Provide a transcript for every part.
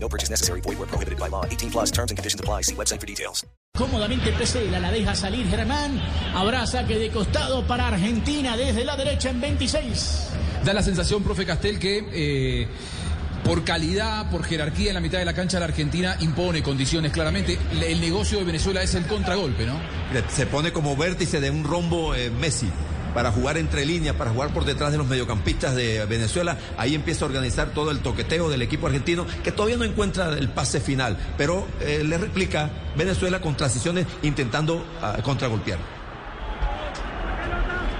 No purchase necessary. Void where prohibited by law. 18 plus terms and conditions apply. See website for details. Cómodamente Pesela la deja salir Germán. Habrá saque de costado para Argentina desde la derecha en 26. Da la sensación, profe Castel, que eh, por calidad, por jerarquía en la mitad de la cancha la Argentina impone condiciones claramente. El negocio de Venezuela es el contragolpe, ¿no? Se pone como vértice de un rombo eh, Messi para jugar entre líneas, para jugar por detrás de los mediocampistas de Venezuela. Ahí empieza a organizar todo el toqueteo del equipo argentino, que todavía no encuentra el pase final, pero eh, le replica Venezuela con transiciones intentando uh, contragolpear.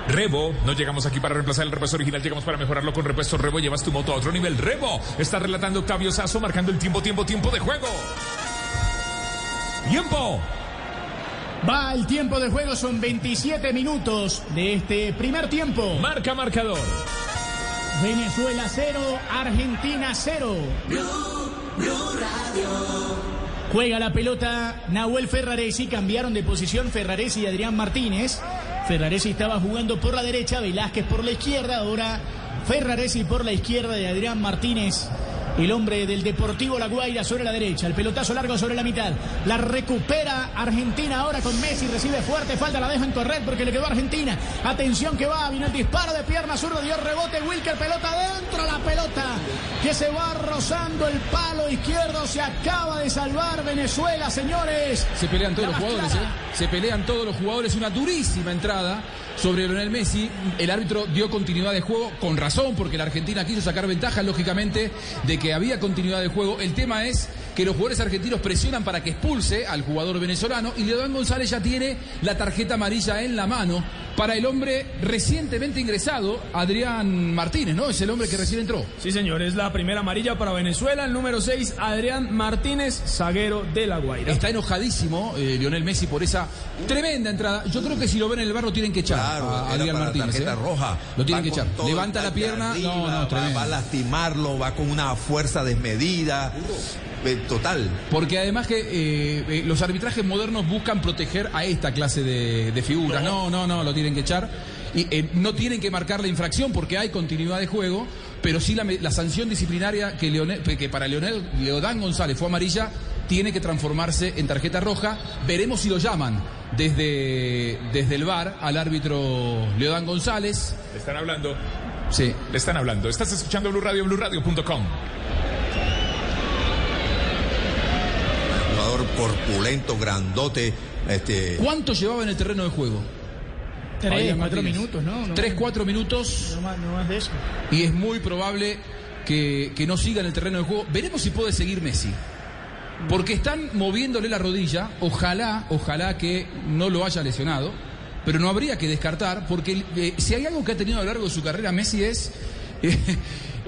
Rebo, no llegamos aquí para reemplazar el repuesto original, llegamos para mejorarlo con repuesto Rebo, llevas tu moto a otro nivel. Rebo, está relatando Octavio Sazo, marcando el tiempo, tiempo, tiempo de juego. Tiempo. Va el tiempo de juego, son 27 minutos de este primer tiempo. Marca marcador. Venezuela 0, Argentina 0. Juega la pelota Nahuel Ferraresi, cambiaron de posición Ferraresi y Adrián Martínez. Ferraresi estaba jugando por la derecha, Velázquez por la izquierda, ahora Ferraresi por la izquierda de Adrián Martínez. El hombre del Deportivo La Guaira sobre la derecha. El pelotazo largo sobre la mitad. La recupera Argentina ahora con Messi. Recibe fuerte. Falta. La dejan correr porque le quedó a Argentina. Atención que va. Vino el disparo de pierna zurda. Dio rebote. Wilker. Pelota dentro. La pelota que se va rozando el palo izquierdo. Se acaba de salvar Venezuela, señores. Se pelean todos los jugadores. ¿eh? Se pelean todos los jugadores. Una durísima entrada sobre Lionel Messi. El árbitro dio continuidad de juego con razón, porque la Argentina quiso sacar ventaja, lógicamente, de que había continuidad de juego. El tema es que los jugadores argentinos presionan para que expulse al jugador venezolano y Leodán González ya tiene la tarjeta amarilla en la mano para el hombre recientemente ingresado, Adrián Martínez, ¿no? Es el hombre que recién entró. Sí, señor, es la primera amarilla para Venezuela. El número 6, Adrián Martínez, zaguero de La Guaira. Está enojadísimo eh, Lionel Messi por esa tremenda entrada. Yo creo que si lo ven en el bar lo tienen que echar Claro, a Adrián Martínez. tarjeta ¿eh? roja. Lo tienen Va que echar. Levanta la pierna. arriba, no, no, va, va a lastimarlo, va con una fuerza desmedida. Eh, Total. Porque además que eh, eh, los arbitrajes modernos buscan proteger a esta clase de, de figuras. No, no, no, lo tienen que echar. Y eh, no tienen que marcar la infracción porque hay continuidad de juego, pero sí la, me- la sanción disciplinaria que, Leonel- que para Leonel Leodán González fue amarilla tiene que transformarse en tarjeta roja. Veremos si lo llaman desde, desde el bar al árbitro Leodán González. Le están hablando, Sí. le están hablando. Estás escuchando Blue Radio, BlueRadio.com. Jugador corpulento, grandote. Este, ¿Cuánto llevaba en el terreno de juego? Tres, cuatro minutos, ¿no? no Tres, cuatro minutos. No más, no más de eso. y es muy probable que, que no siga en el terreno de juego. Veremos si puede seguir Messi. Porque están moviéndole la rodilla. Ojalá, ojalá que no lo haya lesionado. Pero no habría que descartar, porque eh, si hay algo que ha tenido a lo largo de su carrera Messi es eh,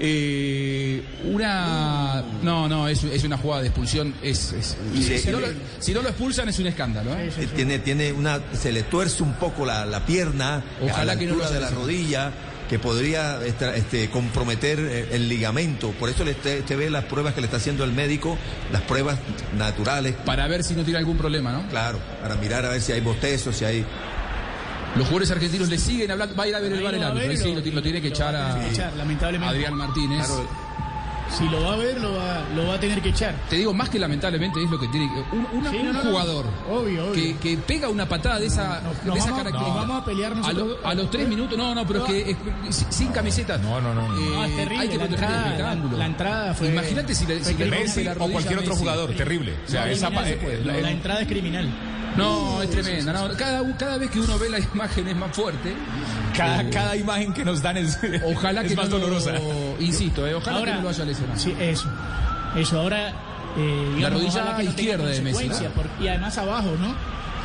eh, una... No, no, es, es una jugada de expulsión. Es, es- Sí, si, no lo, sí. si no lo expulsan es un escándalo. ¿eh? eh, tiene, tiene una, se le tuerce un poco la, la pierna Ojalá a la que no altura lo de la rodilla que podría este, comprometer eh, el ligamento. Por eso le, usted, ve las pruebas que le está haciendo el médico, las pruebas naturales, Para ver si no tiene algún problema, ¿no? claro, para mirar a ver si hay bostezos, si hay... Los jugadores argentinos le siguen hablando. Va a ir a ver el bar el árbitro. Sí, lo, lo- tiene que lo echar a a tener que echar, lamentablemente. Adrián Martínez. Si lo va a ver, lo va, lo va a tener que echar. Te digo, más que lamentablemente es lo que tiene que- un, una- Sí, un no, no, no. jugador Obvio, obvio. Que, que pega una patada de esa, de esa vamos- característica. vamos a pelear a, los- a los tres minutos, no, no, pero es que es- sin- camiseta. No, no, no. es Eh, terrible, hay que la proteger el entrada, espectáculo. la- la entrada fue- Imagínate si fue le Messi la o cualquier otro Messi. jugador, terrible. O sea, esa, Criminal eh, se puede. eh, la- la entrada es criminal. No, es tremenda. no, cada, cada vez que uno ve la imagen es más fuerte. cada, cada imagen que nos dan es, Ojalá es que más no lo- dolorosa. Insisto, eh, ojalá que no lo haya lesionado. Sí, eso. Eso, ahora. eh, digamos, rodilla ojalá que no izquierda de Messi, ¿no? por- y además abajo, ¿no?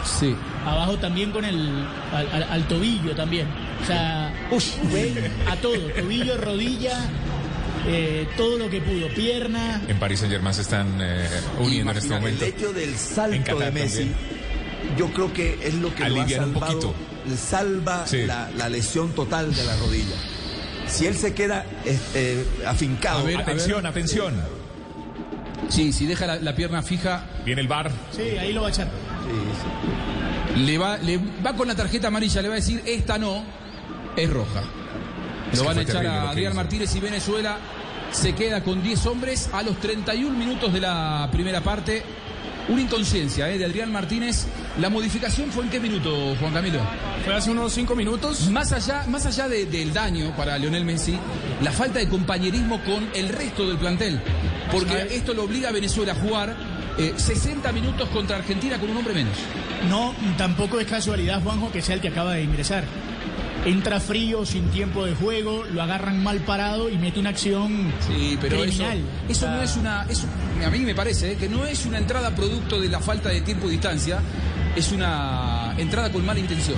Sí. Abajo también con el. al, al- al tobillo también. O sea, fue a todo: tobillo, rodilla. eh, todo lo que pudo, pierna. En París Saint Germain se están eh, uniendo en este momento. El hecho del salto de Messi, también. yo creo que es lo que lo ha Aliviar un salvado, poquito. salva Sí. la, la lesión total de la rodilla. Si él se queda este, afincado, A ver, Atención, atención. Sí, si deja la, la pierna fija, Viene el bar. Sí, ahí lo va a echar. le va, le va con la tarjeta amarilla, le va a decir, esta no, es roja. Es Lo van a echar a Adrián. Martínez y Venezuela se queda con 10 hombres a los 31 minutos de la primera parte. Una inconsciencia ¿eh? de Adrián Martínez. ¿La modificación fue en qué minuto, Juan Camilo? Fue hace unos cinco minutos. Más allá, más allá de- del daño para Lionel Messi, la falta de compañerismo con el resto del plantel. Porque esto lo obliga a Venezuela a jugar eh, 60 minutos contra Argentina con un hombre menos. No, tampoco es casualidad, Juanjo, que sea el que acaba de ingresar. Entra frío, sin tiempo de juego, lo agarran mal parado y mete una acción Sí, pero eso, criminal. eso no es una. eso- a mí me parece eh, que no es una entrada producto de la falta de tiempo y distancia, es una entrada con mala intención.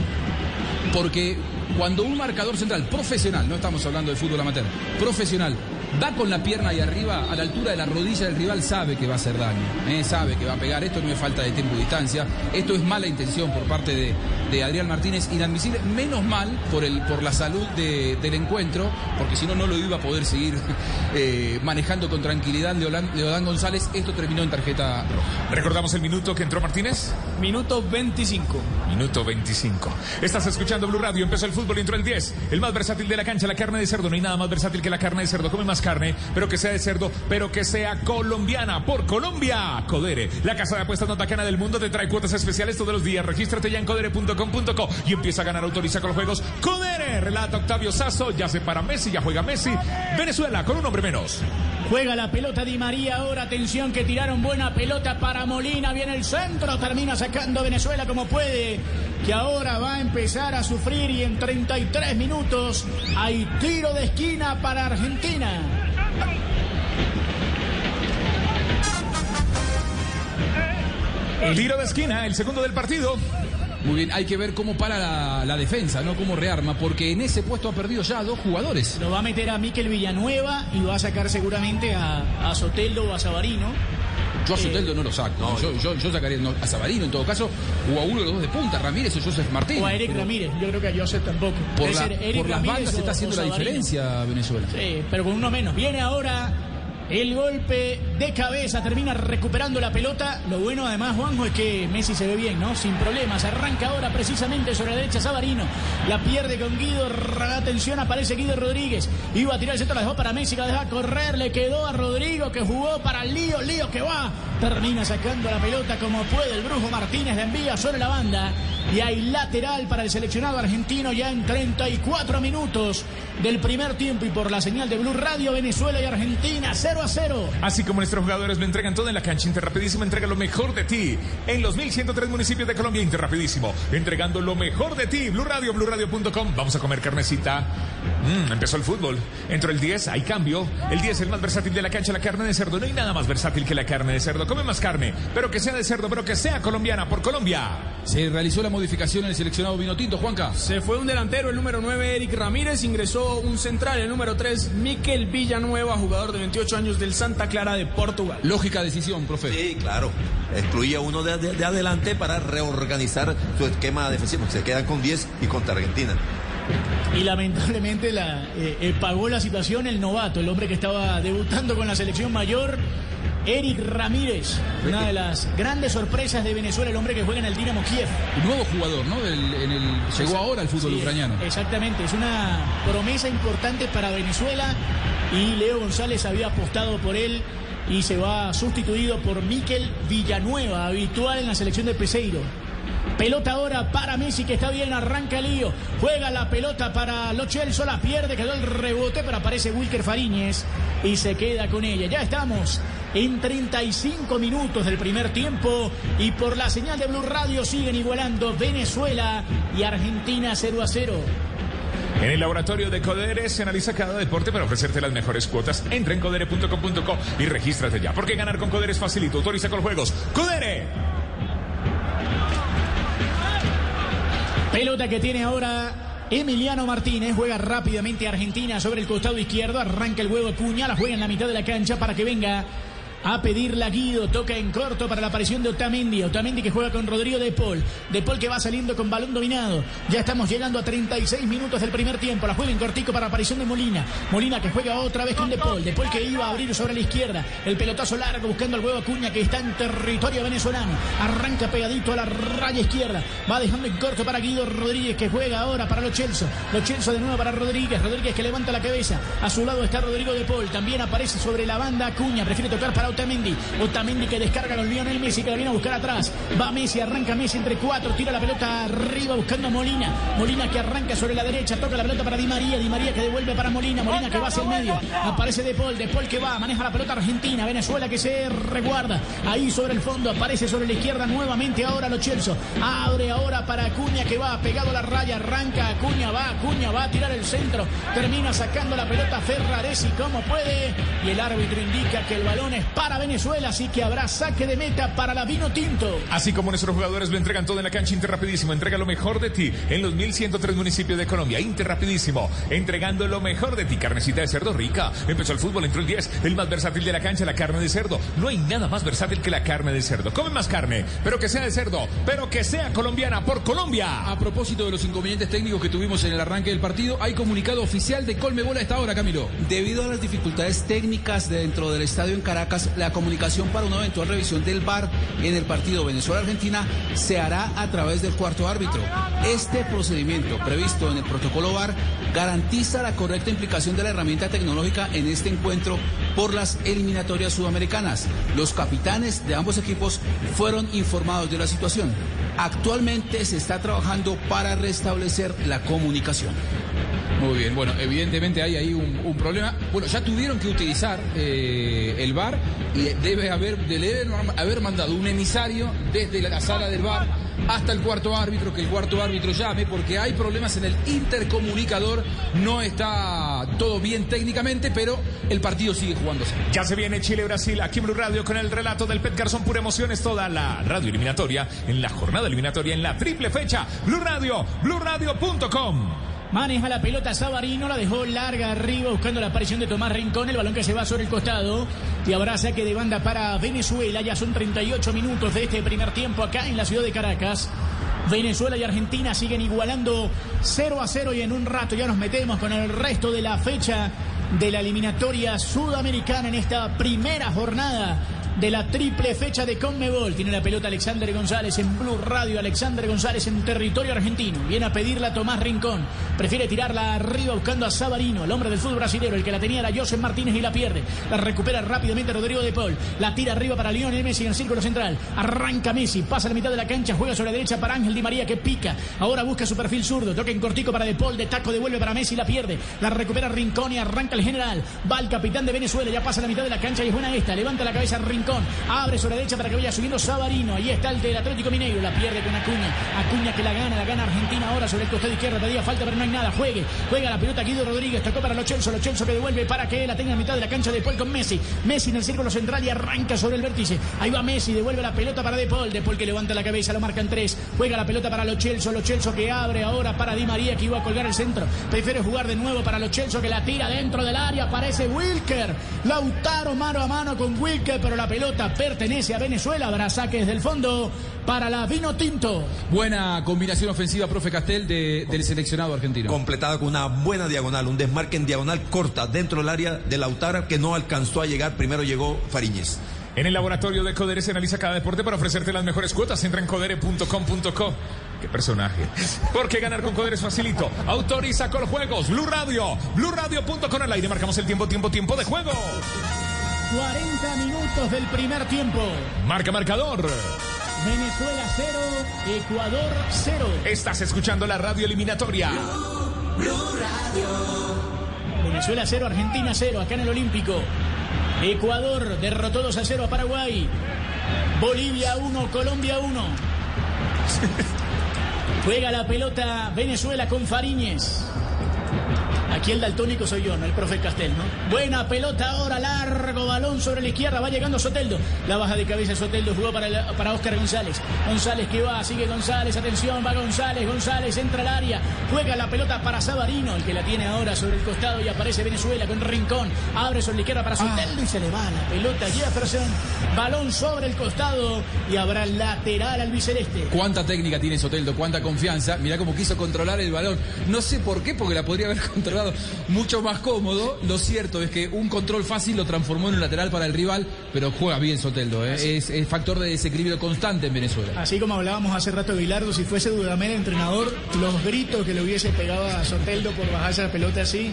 Porque cuando un marcador central profesional, no estamos hablando de fútbol amateur, profesional, va con la pierna ahí arriba, a la altura de la rodilla del rival, sabe que va a hacer daño, eh, sabe que va a pegar. Esto no es falta de tiempo y distancia, esto es mala intención por parte de, de Adrián Martínez, inadmisible. Menos mal por, el, por la salud de- del encuentro, porque si no, no lo iba a poder seguir eh, manejando con tranquilidad Leolán, Leodán González. Esto terminó en tarjeta roja. Recordamos el minuto que entró Martínez. Minuto 25. Minuto 25. Estás escuchando Blue Radio. Empezó el fútbol y entró el 10. El más versátil de la cancha, la carne de cerdo. No hay nada más versátil que la carne de cerdo. Come más carne, pero que sea de cerdo, pero que sea colombiana. Por Colombia. Codere, la casa de apuestas más bacana del mundo, te trae cuotas especiales todos los días. Regístrate ya en codere.com.co y empieza a ganar. Autoriza con los juegos. Codere, relata Octavio Sazo. Ya se para Messi, ya juega Messi. Venezuela con un hombre menos. Juega la pelota Di María ahora, atención que tiraron buena pelota para Molina, viene el centro, termina sacando Venezuela como puede, que ahora va a empezar a sufrir y en 33 minutos hay tiro de esquina para Argentina. El tiro de esquina, el segundo del partido. Muy bien, hay que ver cómo para la, la defensa, no cómo rearma, porque en ese puesto ha perdido ya dos jugadores. Lo va a meter a Miquel Villanueva y va a sacar seguramente a, a Soteldo o a Sabarino. Yo a Eh, Soteldo no lo saco. yo, yo, yo sacaría no, a Sabarino en todo caso, o a uno de los dos de punta, Ramírez o Joseph Martín. O a Eric Pero Ramírez, yo creo que a Joseph tampoco. Por, la- por las bandas o- está haciendo la diferencia Venezuela. Sí, pero con uno menos. Viene ahora el golpe de cabeza, termina recuperando la pelota. Lo bueno además, Juanjo, es que Messi se ve bien, ¿no? Sin problemas. Arranca ahora precisamente sobre la derecha Sabarino. La pierde con Guido. Atención, aparece Guido Rodríguez. Iba a tirar el centro, la dejó para Messi, la deja correr. Le quedó a Rodrigo que jugó para Lío. Lío que va. Termina sacando la pelota como puede. El Brujo Martínez la envía sobre la banda. Y hay lateral para el seleccionado argentino ya en 34 minutos del primer tiempo. Y por la señal de Blue Radio, Venezuela y Argentina, 0 a 0. Así como nuestros jugadores lo entregan todo en la cancha, Interrapidísimo entrega lo mejor de ti. En los 1103 municipios de Colombia, Interrapidísimo, entregando lo mejor de ti. Blue Radio, BlueRadio.com. Vamos a comer carnecita. Mm, empezó el fútbol. Entró el 10, hay cambio. El 10 es el más versátil de la cancha, la carne de cerdo. No hay nada más versátil que la carne de cerdo. Come más carne, pero que sea de cerdo, pero que sea colombiana por Colombia. Se realizó la modificación en el seleccionado Vinotinto, Juanca. Se fue un delantero, el número 9, Eric Ramírez. Ingresó un central, el número 3, Miquel Villanueva, jugador de 28 años del Santa Clara de Portugal. Lógica decisión, profe. Sí, claro. Excluía uno de, de- de adelante para reorganizar su esquema defensivo. Se quedan con 10 y contra Argentina. Y lamentablemente la, eh, eh, pagó la situación el novato, el hombre que estaba debutando con la selección mayor. Eric Ramírez, una de las grandes sorpresas de Venezuela, el hombre que juega en el Dinamo Kiev. Un nuevo jugador, ¿no? Del- en el, llegó ahora al fútbol Sí, ucraniano. Exactamente, es una promesa importante para Venezuela y Leo González había apostado por él y se va sustituido por Miquel Villanueva, habitual en la selección de Peseiro. Pelota ahora para Messi que está bien, arranca el lío, juega la pelota para Lo Celso, la pierde, quedó el rebote, pero aparece Wilker Fariñez y se queda con ella. Ya estamos en 35 minutos del primer tiempo y por la señal de Blue Radio siguen igualando Venezuela y Argentina 0 a 0. En el laboratorio de Codere se analiza cada deporte para ofrecerte las mejores cuotas. Entra en codere.com.co y regístrate ya, porque ganar con Codere es facilito. Autoriza con juegos. ¡Codere! Pelota que tiene ahora Emiliano Martínez juega rápidamente Argentina sobre el costado izquierdo. Arranca el huevo Cuña, la juega en la mitad de la cancha para que venga a pedirle a Guido. Toca en corto para la aparición de Otamendi. Otamendi que juega con Rodrigo De Paul. De Paul que va saliendo con balón dominado. Ya estamos llegando a 36 minutos del primer tiempo. La juega en cortico para la aparición de Molina. Molina que juega otra vez con De Paul. De Paul que iba a abrir sobre la izquierda. El pelotazo largo buscando al huevo Acuña que está en territorio venezolano. Arranca pegadito a la raya izquierda. Va dejando en corto para Guido Rodríguez que juega ahora para Los Chelso. Los Chelso de nuevo para Rodríguez. Rodríguez que levanta la cabeza. A su lado está Rodrigo De Paul. También aparece sobre la banda Acuña. Prefiere tocar para Otamendi. Otamendi que descarga con Lionel Messi que la viene a buscar atrás. Va Messi, arranca Messi entre cuatro, tira la pelota arriba buscando a Molina. Molina que arranca sobre la derecha, toca la pelota para Di María. Di María que devuelve para Molina. Molina que va hacia el medio. Aparece De Paul, De Paul que va, maneja la pelota Argentina. Venezuela que se reguarda. Ahí sobre el fondo, aparece sobre la izquierda nuevamente ahora Lo Chelso. Abre ahora para Acuña que va pegado a la raya. Arranca Acuña, va Acuña, va a tirar el centro. Termina sacando la pelota Ferraresi como puede. Y el árbitro indica que el balón es para Venezuela. así que habrá saque de meta para la Vino Tinto. Así como nuestros jugadores lo entregan todo en la cancha Interrapidísimo, entrega lo mejor de ti en los 1103 municipios de Colombia. Interrapidísimo, entregando lo mejor de ti. Carnecita de cerdo rica. Empezó el fútbol, entró el 10, el más versátil de la cancha, la carne de cerdo. No hay nada más versátil que la carne de cerdo. Come más carne, pero que sea de cerdo, pero que sea colombiana por Colombia. A propósito de los inconvenientes técnicos que tuvimos en el arranque del partido, hay comunicado oficial de Colmebol a esta hora, Camilo. Debido a las dificultades técnicas dentro del estadio en Caracas, la comunicación para un eventual revisión del VAR en el partido Venezuela-Argentina se hará a través del cuarto árbitro. Este procedimiento previsto en el protocolo VAR garantiza la correcta implicación de la herramienta tecnológica en este encuentro por las eliminatorias sudamericanas. Los capitanes de ambos equipos fueron informados de la situación. Actualmente se está trabajando para restablecer la comunicación. Muy bien, bueno, evidentemente hay ahí un, problema. Bueno, ya tuvieron que utilizar eh, el VAR y debe haber, deben haber mandado un emisario desde la sala del VAR hasta el cuarto árbitro, que el cuarto árbitro llame, porque hay problemas en el intercomunicador. No está todo bien técnicamente, pero el partido sigue jugándose. Ya se viene Chile-Brasil aquí en Blue Radio con el relato del Pet Garzón, pura emociones, toda la radio eliminatoria, en la jornada eliminatoria, en la triple fecha. Blue Radio, BlueRadio.com. Maneja la pelota Sabarino, la dejó larga arriba buscando la aparición de Tomás Rincón, el balón que se va sobre el costado y habrá saque de banda para Venezuela. Ya son 38 minutos de este primer tiempo acá en la ciudad de Caracas. Venezuela y Argentina siguen igualando 0 a 0 y en un rato ya nos metemos con el resto de la fecha de la eliminatoria sudamericana en esta primera jornada de la triple fecha de Conmebol. Tiene la pelota Alexander González en Blue Radio. Alexander González en territorio argentino. Viene a pedirla Tomás Rincón. Prefiere tirarla arriba buscando a Sabarino, el hombre del fútbol brasileño. El que la tenía era Joseph Martínez y la pierde. La recupera rápidamente Rodrigo de Paul. La tira arriba para Lionel Messi en el círculo central. Arranca Messi, pasa a la mitad de la cancha, juega sobre la derecha para Ángel Di María que pica. Ahora busca su perfil zurdo. Toca en cortico para De Paul. De taco devuelve para Messi, la pierde. La recupera Rincón y arranca el general. Va el capitán de Venezuela. Ya pasa a la mitad de la cancha y es buena esta. Levanta la cabeza Rincón. Abre sobre derecha para que vaya subiendo Sabarino. Ahí está el del Atlético Mineiro. La pierde con Acuña. Acuña que la gana, la gana Argentina ahora sobre el costado izquierdo. Pedía falta, pero no hay nada. Juegue. Juega la pelota Guido Rodríguez. Tocó para Lo Chelso. Lo Chelso que devuelve para que la tenga en mitad de la cancha de Paul con Messi. Messi en el círculo central y arranca sobre el vértice. Ahí va Messi. Devuelve la pelota para De Paul. De Paul que levanta la cabeza. Lo marcan tres. Juega la pelota para Lo Chelso. Lo Chelso que abre ahora para Di María que iba a colgar el centro. Prefiere jugar de nuevo para Lo Chelso que la tira dentro del área. Aparece Wilker. Lautaro mano a mano con Wilker. Pero la pelota pertenece a Venezuela. Habrá saques del fondo para la Vino Tinto. Buena combinación ofensiva, profe Castel, del seleccionado argentino. Completada con una buena diagonal, un desmarque en diagonal corta dentro del área de Lautaro que no alcanzó a llegar. Primero llegó Fariñez. En el laboratorio de Codere se analiza cada deporte para ofrecerte las mejores cuotas. Entra en codere.com.co. Qué personaje. Porque ganar con Codere es facilito. Autoriza con juegos. Blue Radio. BlueRadio.com al aire. Marcamos el tiempo, tiempo, tiempo de juego. 40 minutos del primer tiempo. Marca marcador. Venezuela 0, Ecuador 0. Estás escuchando la radio eliminatoria. Venezuela 0, Argentina 0, acá en el Olímpico. Ecuador derrotó 2 a 0 a Paraguay. Bolivia 1, Colombia 1. Juega la pelota Venezuela con Fariñez. Aquí el daltónico soy yo, no el profe Castel, ¿no? Buena pelota ahora, largo balón sobre la izquierda, va llegando Soteldo. La baja de cabeza Soteldo jugó para, el- para Oscar González. González que va, sigue González, atención, va González, González entra al área, juega la pelota para Sabarino, el que la tiene ahora sobre el costado y aparece Venezuela con Rincón. Abre sobre la izquierda para Soteldo y se le va la pelota Jefferson. Balón sobre el costado y habrá lateral al biceleste. Cuánta técnica tiene Soteldo, cuánta confianza. Mirá cómo quiso controlar el balón. No sé por qué, porque la podría haber controlado mucho más cómodo. Lo cierto es que un control fácil lo transformó en un lateral para el rival, pero juega bien Soteldo. ¿eh? Es, es factor de desequilibrio constante en Venezuela. Así como hablábamos hace rato de Bilardo, si fuese Dudamel entrenador, los gritos que le hubiese pegado a Soteldo por bajarse la pelota así,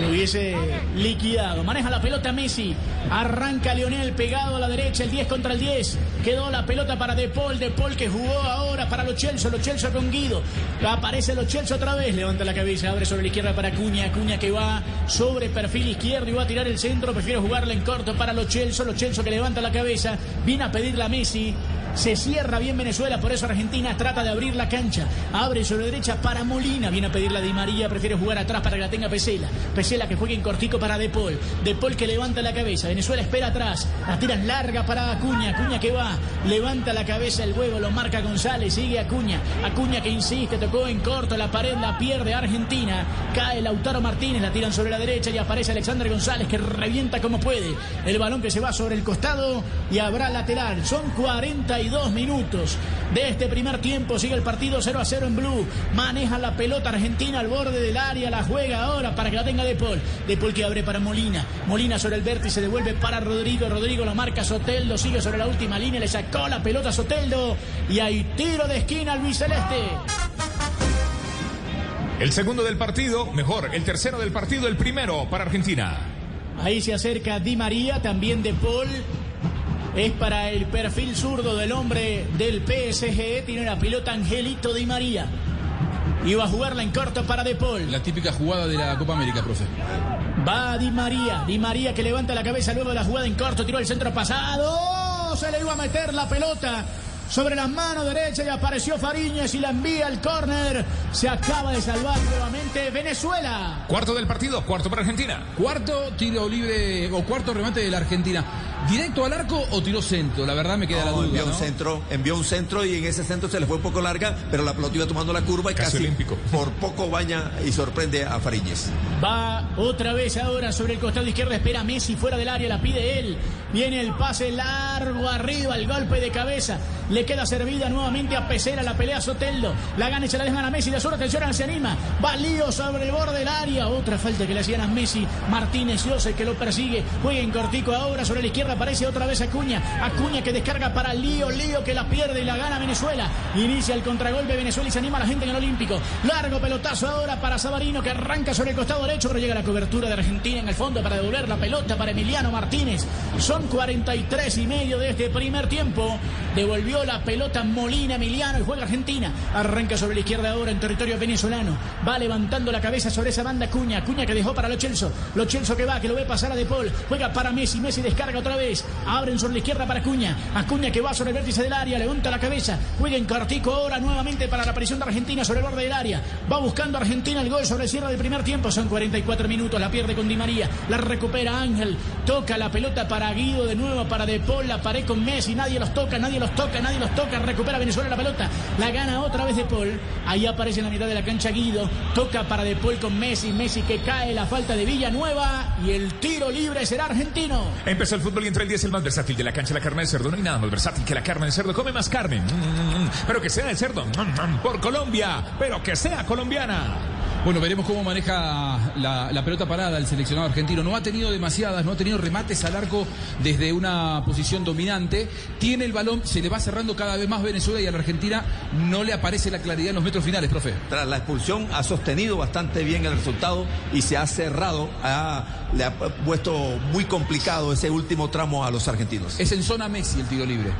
lo hubiese liquidado. Maneja la pelota Messi, arranca Lionel pegado a la derecha, el 10 contra el 10. Quedó la pelota para De Paul, De Paul que jugó ahora para Lo Celso, Lo Celso con Guido. Aparece Lo Celso otra vez, levanta la cabeza, abre sobre la izquierda para Acuña, Acuña que va sobre perfil izquierdo y va a tirar el centro, prefiere jugarla en corto para Lo Celso, Lo Celso que levanta la cabeza, viene a pedirla a Messi. Se cierra bien Venezuela, por eso Argentina trata de abrir la cancha. Abre sobre derecha para Molina. Viene a pedirla Di María, prefiere jugar atrás para que la tenga Pesela. Pesela que juegue en cortico para De Paul. De Paul que levanta la cabeza. Venezuela espera atrás. La tiran larga para Acuña. Acuña que va. Levanta la cabeza el huevo, lo marca González. Sigue Acuña. Acuña que insiste, tocó en corto. La pared la pierde Argentina. Cae Lautaro Martínez, la tiran sobre la derecha y aparece Alexander González que revienta como puede. El balón que se va sobre el costado y habrá lateral. Son 42 minutos de este primer tiempo. Sigue el partido 0 a 0 en Blue. Maneja la pelota Argentina al borde del área. La juega ahora para que la tenga De Paul. De Paul que abre para Molina. Molina sobre el vértice devuelve para Rodrigo. Rodrigo lo marca Soteldo. Sigue sobre la última línea. Le sacó la pelota a Soteldo. Y hay tiro de esquina al Luis Celeste. El segundo del partido, mejor, el tercero del partido, el primero para Argentina. Ahí se acerca Di María, también De Paul. Es para el perfil zurdo del hombre del PSG. Tiene la pelota Angelito Di María. Iba a jugarla en corto para De Paul. La típica jugada de la Copa América, profe. Va Di María. Di María que levanta la cabeza luego de la jugada en corto. Tiró el centro pasado. Se le iba a meter la pelota sobre la mano derecha y apareció Fariñez y la envía al córner. Se acaba de salvar nuevamente Venezuela. Cuarto del partido, cuarto para Argentina. Cuarto tiro libre o cuarto remate de la Argentina. ¿Directo al arco o tiró centro? La verdad me queda la No, duda. envió ¿no? un centro, envió un centro y en ese centro se le fue un poco larga, pero la pelota iba tomando la curva y Casi casi, olímpico. por poco baña y sorprende a Fariñez. Va otra vez ahora sobre el costado izquierdo. Espera Messi fuera del área. La pide él. Viene el pase largo arriba. El golpe de cabeza. Le queda servida nuevamente a Pesera. La pelea Soteldo. La gana y se la dejan a Messi. La sola atención se anima. Va Lío sobre el borde del área. Otra falta que le hacían a Messi. Martínez Yose que lo persigue. Juega en cortico ahora. Sobre la izquierda aparece otra vez Acuña. Acuña que descarga para Lío. Lío que la pierde y la gana Venezuela. Inicia el contragolpe Venezuela y se anima a la gente en el Olímpico. Largo pelotazo ahora para Sabarino que arranca sobre el costado derecho, pero llega la cobertura de Argentina en el fondo para devolver la pelota para Emiliano Martínez. Son 43 y medio de este primer tiempo. Devolvió la pelota Molina Emiliano y juega Argentina. Arranca sobre la izquierda ahora en territorio venezolano. Va levantando la cabeza sobre esa banda Cuña. Cuña que dejó para Lo Celso. Lo que va, que lo ve pasar a De Paul. Juega para Messi. Messi descarga otra vez. Abren sobre la izquierda para Acuña. Acuña que va sobre el vértice del área. Levanta la cabeza. Juega en cortico ahora nuevamente para la aparición de Argentina sobre el borde del área. Va buscando Argentina el gol sobre el cierre del primer tiempo. Son 44 minutos. La pierde con Di María. La recupera Ángel. Toca la pelota para Guido de nuevo para De Paul. La pared con Messi. Nadie los toca, nadie los toca, nadie los toca. Recupera Venezuela la pelota. La gana otra vez De Paul. Ahí aparece en la mitad de la cancha Guido. Toca para De Paul con Messi. Messi que cae. La falta de Villanueva. Y el tiro libre será argentino. Empezó el fútbol y entre el 10 el más versátil de la cancha, la carne de cerdo. No hay nada más versátil que la carne de cerdo. Come más carne. Mm, mm, mm. Pero que sea de cerdo. Por Colombia. Pero que sea colombiana. Bueno, veremos cómo maneja la, la pelota parada el seleccionado argentino. No ha tenido demasiadas, no ha tenido remates al arco desde una posición dominante. Tiene el balón, se le va cerrando cada vez más Venezuela y a la Argentina no le aparece la claridad en los metros finales, profe. Tras la expulsión ha sostenido bastante bien el resultado y se ha cerrado, ha- le ha puesto muy complicado ese último tramo a los argentinos. Es en zona Messi el tiro libre.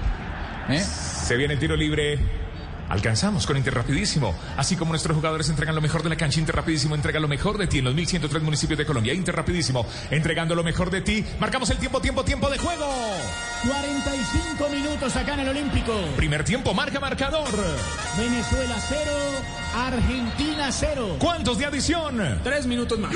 ¿Eh? Se viene el tiro libre. Alcanzamos con Interrapidísimo. Así como nuestros jugadores entregan lo mejor de la cancha, Interrapidísimo entrega lo mejor de ti en los 1103 municipios de Colombia. Interrapidísimo, entregando lo mejor de ti. Marcamos el tiempo, tiempo, tiempo de juego. 45 minutos acá en el Olímpico. Primer tiempo, marca marcador. Venezuela 0, Argentina 0. ¿Cuántos de adición? Tres minutos más.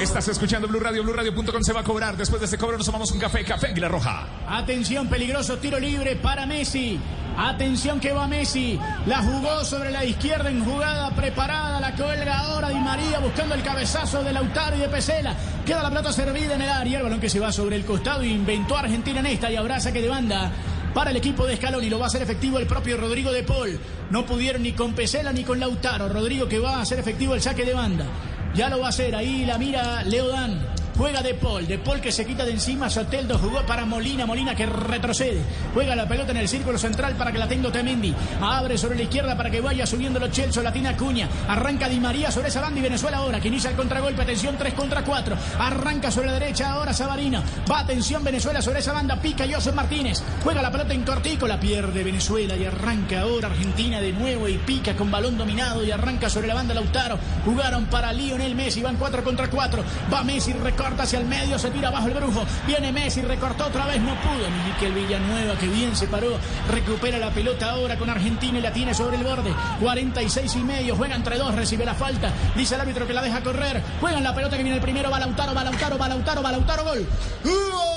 Estás escuchando Blue Radio, BlueRadio.com se va a cobrar. Después de ese cobro nos tomamos un café, Café Águila Roja. Atención, peligroso tiro libre para Messi. Atención que va Messi. La jugó sobre la izquierda en jugada preparada. La cuelga ahora Di María buscando el cabezazo de Lautaro y de Pesela. Queda la pelota servida en el área. El balón que se va sobre el costado. Inventó Argentina en esta y habrá saque de banda para el equipo de Scaloni. Lo va a hacer efectivo el propio Rodrigo de Paul. No pudieron ni con Pesela ni con Lautaro. Rodrigo que va a hacer efectivo el saque de banda. Ya lo va a hacer. Ahí la mira Leodan. Juega De Paul, De Paul que se quita de encima, Soteldo jugó para Molina, Molina que retrocede, juega la pelota en el círculo central para que la tenga Temendi, abre sobre la izquierda para que vaya subiendo los Chelsea, Latina Cuña, arranca Di María sobre esa banda y Venezuela ahora que inicia el contragolpe, atención 3 contra 4, arranca sobre la derecha ahora Sabarina, va atención Venezuela sobre esa banda, pica Joseph Martínez, juega la pelota en cortico, la pierde Venezuela y arranca ahora Argentina de nuevo y pica con balón dominado y arranca sobre la banda Lautaro, jugaron para Lionel Messi, van 4 contra 4, va Messi, recorta hacia el medio, se tira abajo el brujo. Viene Messi, recortó otra vez, no pudo. Miquel Villanueva, que bien se paró, recupera la pelota ahora con Argentina y la tiene sobre el borde. 46 y medio, juega entre dos, recibe la falta. Dice el árbitro que la deja correr. Juegan la pelota que viene el primero, va Lautaro, va Lautaro, gol. de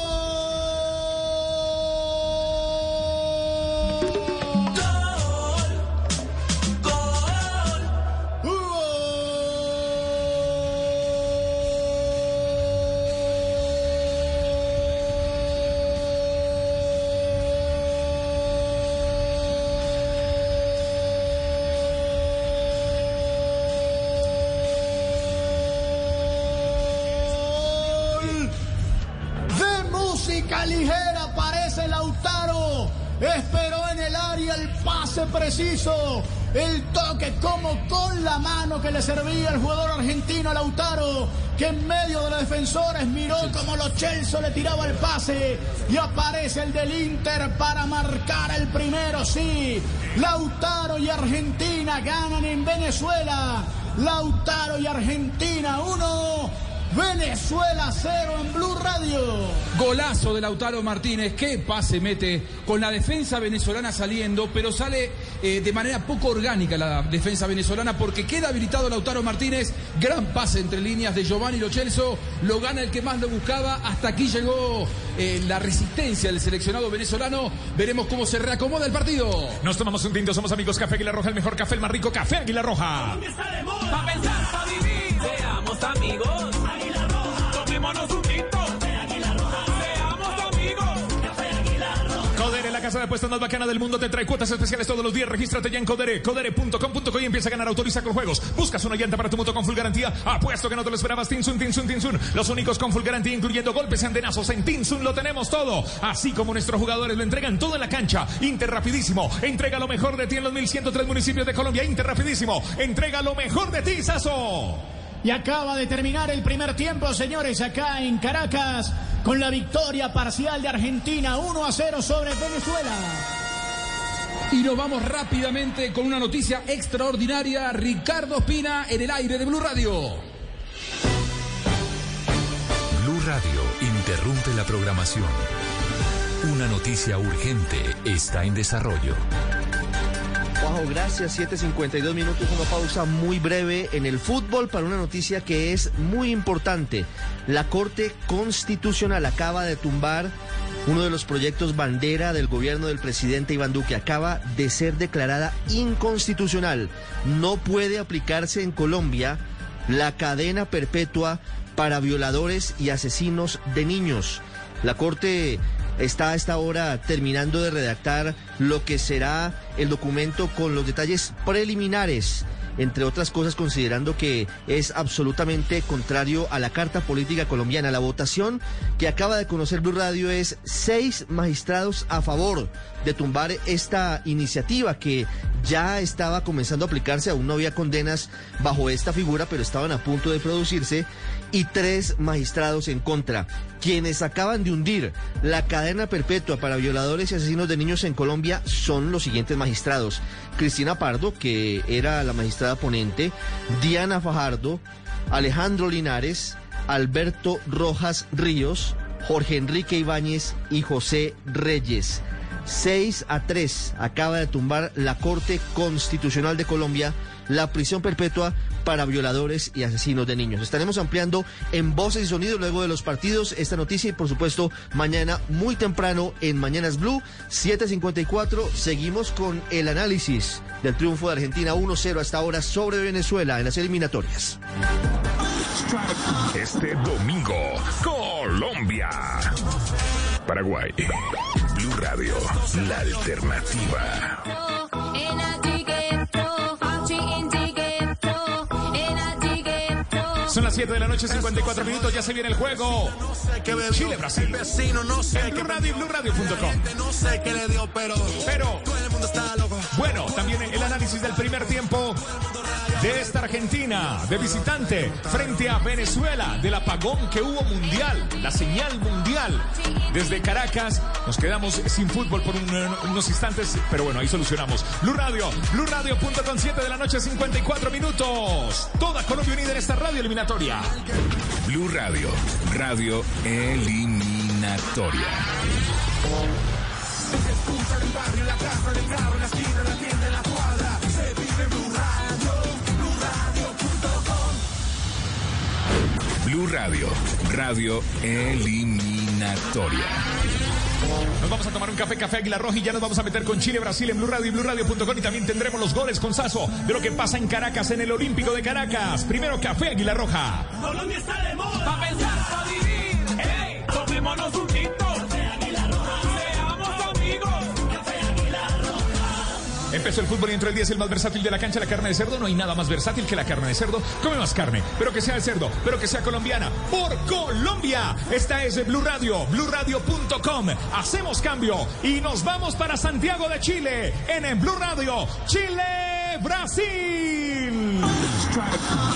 mano que le servía el jugador argentino Lautaro, que en medio de los defensores miró como los Chelsea le tiraba el pase y aparece el del Inter para marcar el primero, sí. Lautaro y Argentina ganan en Venezuela. Lautaro y Argentina, uno. Venezuela 0 en Blue Radio. Golazo de Lautaro Martínez, qué pase mete con la defensa venezolana saliendo, pero sale eh, de manera poco orgánica la defensa venezolana porque queda habilitado Lautaro Martínez, gran pase entre líneas de Giovanni Lo Celso, lo gana el que más lo buscaba, hasta aquí llegó eh, la resistencia del seleccionado venezolano, veremos cómo se reacomoda el partido. Nos tomamos un tinto, somos amigos Café Águila Roja, el mejor café, el más rico Café Águila Roja. Pa' pensar, pa' vivir, seamos amigos. Casa de apuestas más bacana del mundo, te trae cuotas especiales todos los días. Regístrate ya en Codere, codere.com.co y empieza a ganar, autoriza con juegos. Buscas una llanta para tu moto con full garantía. Apuesto que no te lo esperabas. Tinsun, Tinsun, Tinsun. Los únicos con full garantía, incluyendo golpes y antenazos. En Tinsun lo tenemos todo. Así como nuestros jugadores lo entregan todo en la cancha. Inter Rapidísimo. Entrega lo mejor de ti en los 1103 municipios de Colombia. Inter Rapidísimo. Entrega lo mejor de ti, Sazo. Y acaba de terminar el primer tiempo, señores, acá en Caracas, con la victoria parcial de Argentina 1 a 0 sobre Venezuela. Y nos vamos rápidamente con una noticia extraordinaria. Ricardo Espina en el aire de Blue Radio. Blue Radio interrumpe la programación. Una noticia urgente está en desarrollo. Juanjo, gracias. 7.52 minutos, una pausa muy breve en el fútbol para una noticia que es muy importante. La Corte Constitucional acaba de tumbar uno de los proyectos bandera del gobierno del presidente Iván Duque. Acaba de ser declarada inconstitucional. No puede aplicarse en Colombia la cadena perpetua para violadores y asesinos de niños. La Corte está a esta hora terminando de redactar lo que será el documento con los detalles preliminares, entre otras cosas considerando que es absolutamente contrario a la Carta Política Colombiana. La votación que acaba de conocer Blue Radio es seis magistrados a favor de tumbar esta iniciativa que ya estaba comenzando a aplicarse, aún no había condenas bajo esta figura, pero estaban a punto de producirse, y tres magistrados en contra, quienes acaban de hundir la cadena perpetua para violadores y asesinos de niños en Colombia son los siguientes magistrados. Cristina Pardo, que era la magistrada ponente, Diana Fajardo, Alejandro Linares, Alberto Rojas Ríos, Jorge Enrique Ibáñez y José Reyes. 6 a 3 acaba de tumbar la Corte Constitucional de Colombia la prisión perpetua para violadores y asesinos de niños. Estaremos ampliando en voces y sonidos luego de los partidos esta noticia y por supuesto mañana muy temprano en Mañanas Blue 754 seguimos con el análisis del triunfo de Argentina 1-0 hasta ahora sobre Venezuela en las eliminatorias. Este domingo, Colombia. Paraguay. Radio, la alternativa. Son las 7 de la noche, 54 minutos, ya se viene el juego. Chile-Brasil. En Blue Radio y BlueRadio.com. No sé qué le dio, pero. Pero, bueno, también el análisis del primer tiempo de esta Argentina de visitante frente a Venezuela, del apagón que hubo mundial, la señal mundial. Desde Caracas nos quedamos sin fútbol por un- unos instantes, pero bueno, ahí solucionamos. Blue Radio, BlueRadio.com 7 de la noche, 54 minutos. Toda Colombia unida en esta radio eliminatoria. Blue Radio, radio eliminatoria. Blue Radio, radio eliminatoria. Nos vamos a tomar un café, café Águila Roja y ya nos vamos a meter con Chile, Brasil en Blue Radio y BlueRadio.com y también tendremos los goles con Sazo de lo que pasa en Caracas, en el Olímpico de Caracas. Primero café Águila Roja. Colombia está de moda. Pa' pensar, Empezó el fútbol y entró el 10, el más versátil de la cancha, la carne de cerdo. No hay nada más versátil que la carne de cerdo. Come más carne, pero que sea de cerdo, pero que sea colombiana. Por Colombia. Esta es Blue Radio, BlueRadio.com. Hacemos cambio y nos vamos para Santiago de Chile en el Blue Radio. Chile, Brasil.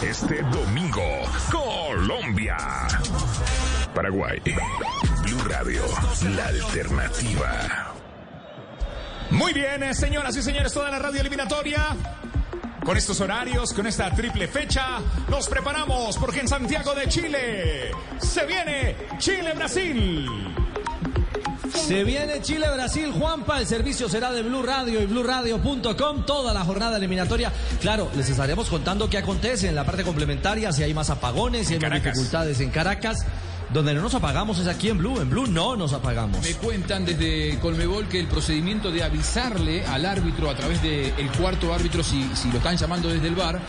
Este domingo, Colombia. Paraguay. Blue Radio, la alternativa. Muy bien, eh, señoras y señores, toda la radio eliminatoria. Con estos horarios, con esta triple fecha, nos preparamos porque en Santiago de Chile se viene Chile-Brasil. Se viene Chile-Brasil, Juanpa, el servicio será de Blue Radio y BlueRadio.com, toda la jornada eliminatoria. Claro, les estaremos contando qué acontece en la parte complementaria, si hay más apagones, si hay más dificultades en Caracas. Donde no nos apagamos es aquí en Blue, en Blue no nos apagamos. Me cuentan desde Colmebol que el procedimiento de avisarle al árbitro a través del cuarto árbitro, si, si lo están llamando desde el bar,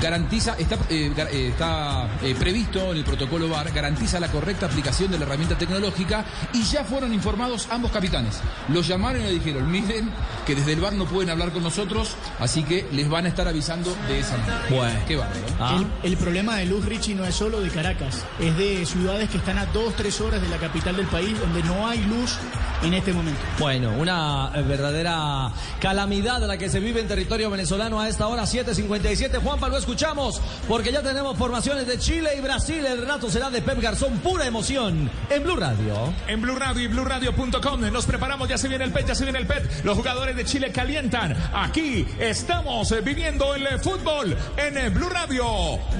garantiza, está, eh, eh, está eh, previsto en el protocolo bar, garantiza la correcta aplicación de la herramienta tecnológica y ya fueron informados ambos capitanes. Los llamaron y le dijeron, miren que desde el bar no pueden hablar con nosotros, así que les van a estar avisando de esa manera. Bueno. Qué bárbaro. Ah. El, el problema de luz, Richie, no es solo de Caracas, es de ciudades que están a dos, tres horas de la capital del país, donde no hay luz en este momento. Bueno, una verdadera calamidad la que se vive en territorio venezolano a esta hora 7.57. Juanpa, escuchamos porque ya tenemos formaciones de Chile y Brasil. El relato será de Pep Garzón, pura emoción en Blue Radio. En Blue Radio y BlueRadio.com nos preparamos, ya se viene el PET, ya se viene el PET. Los jugadores de Chile calientan. Aquí estamos eh, viviendo el eh, fútbol en eh, Blue Radio.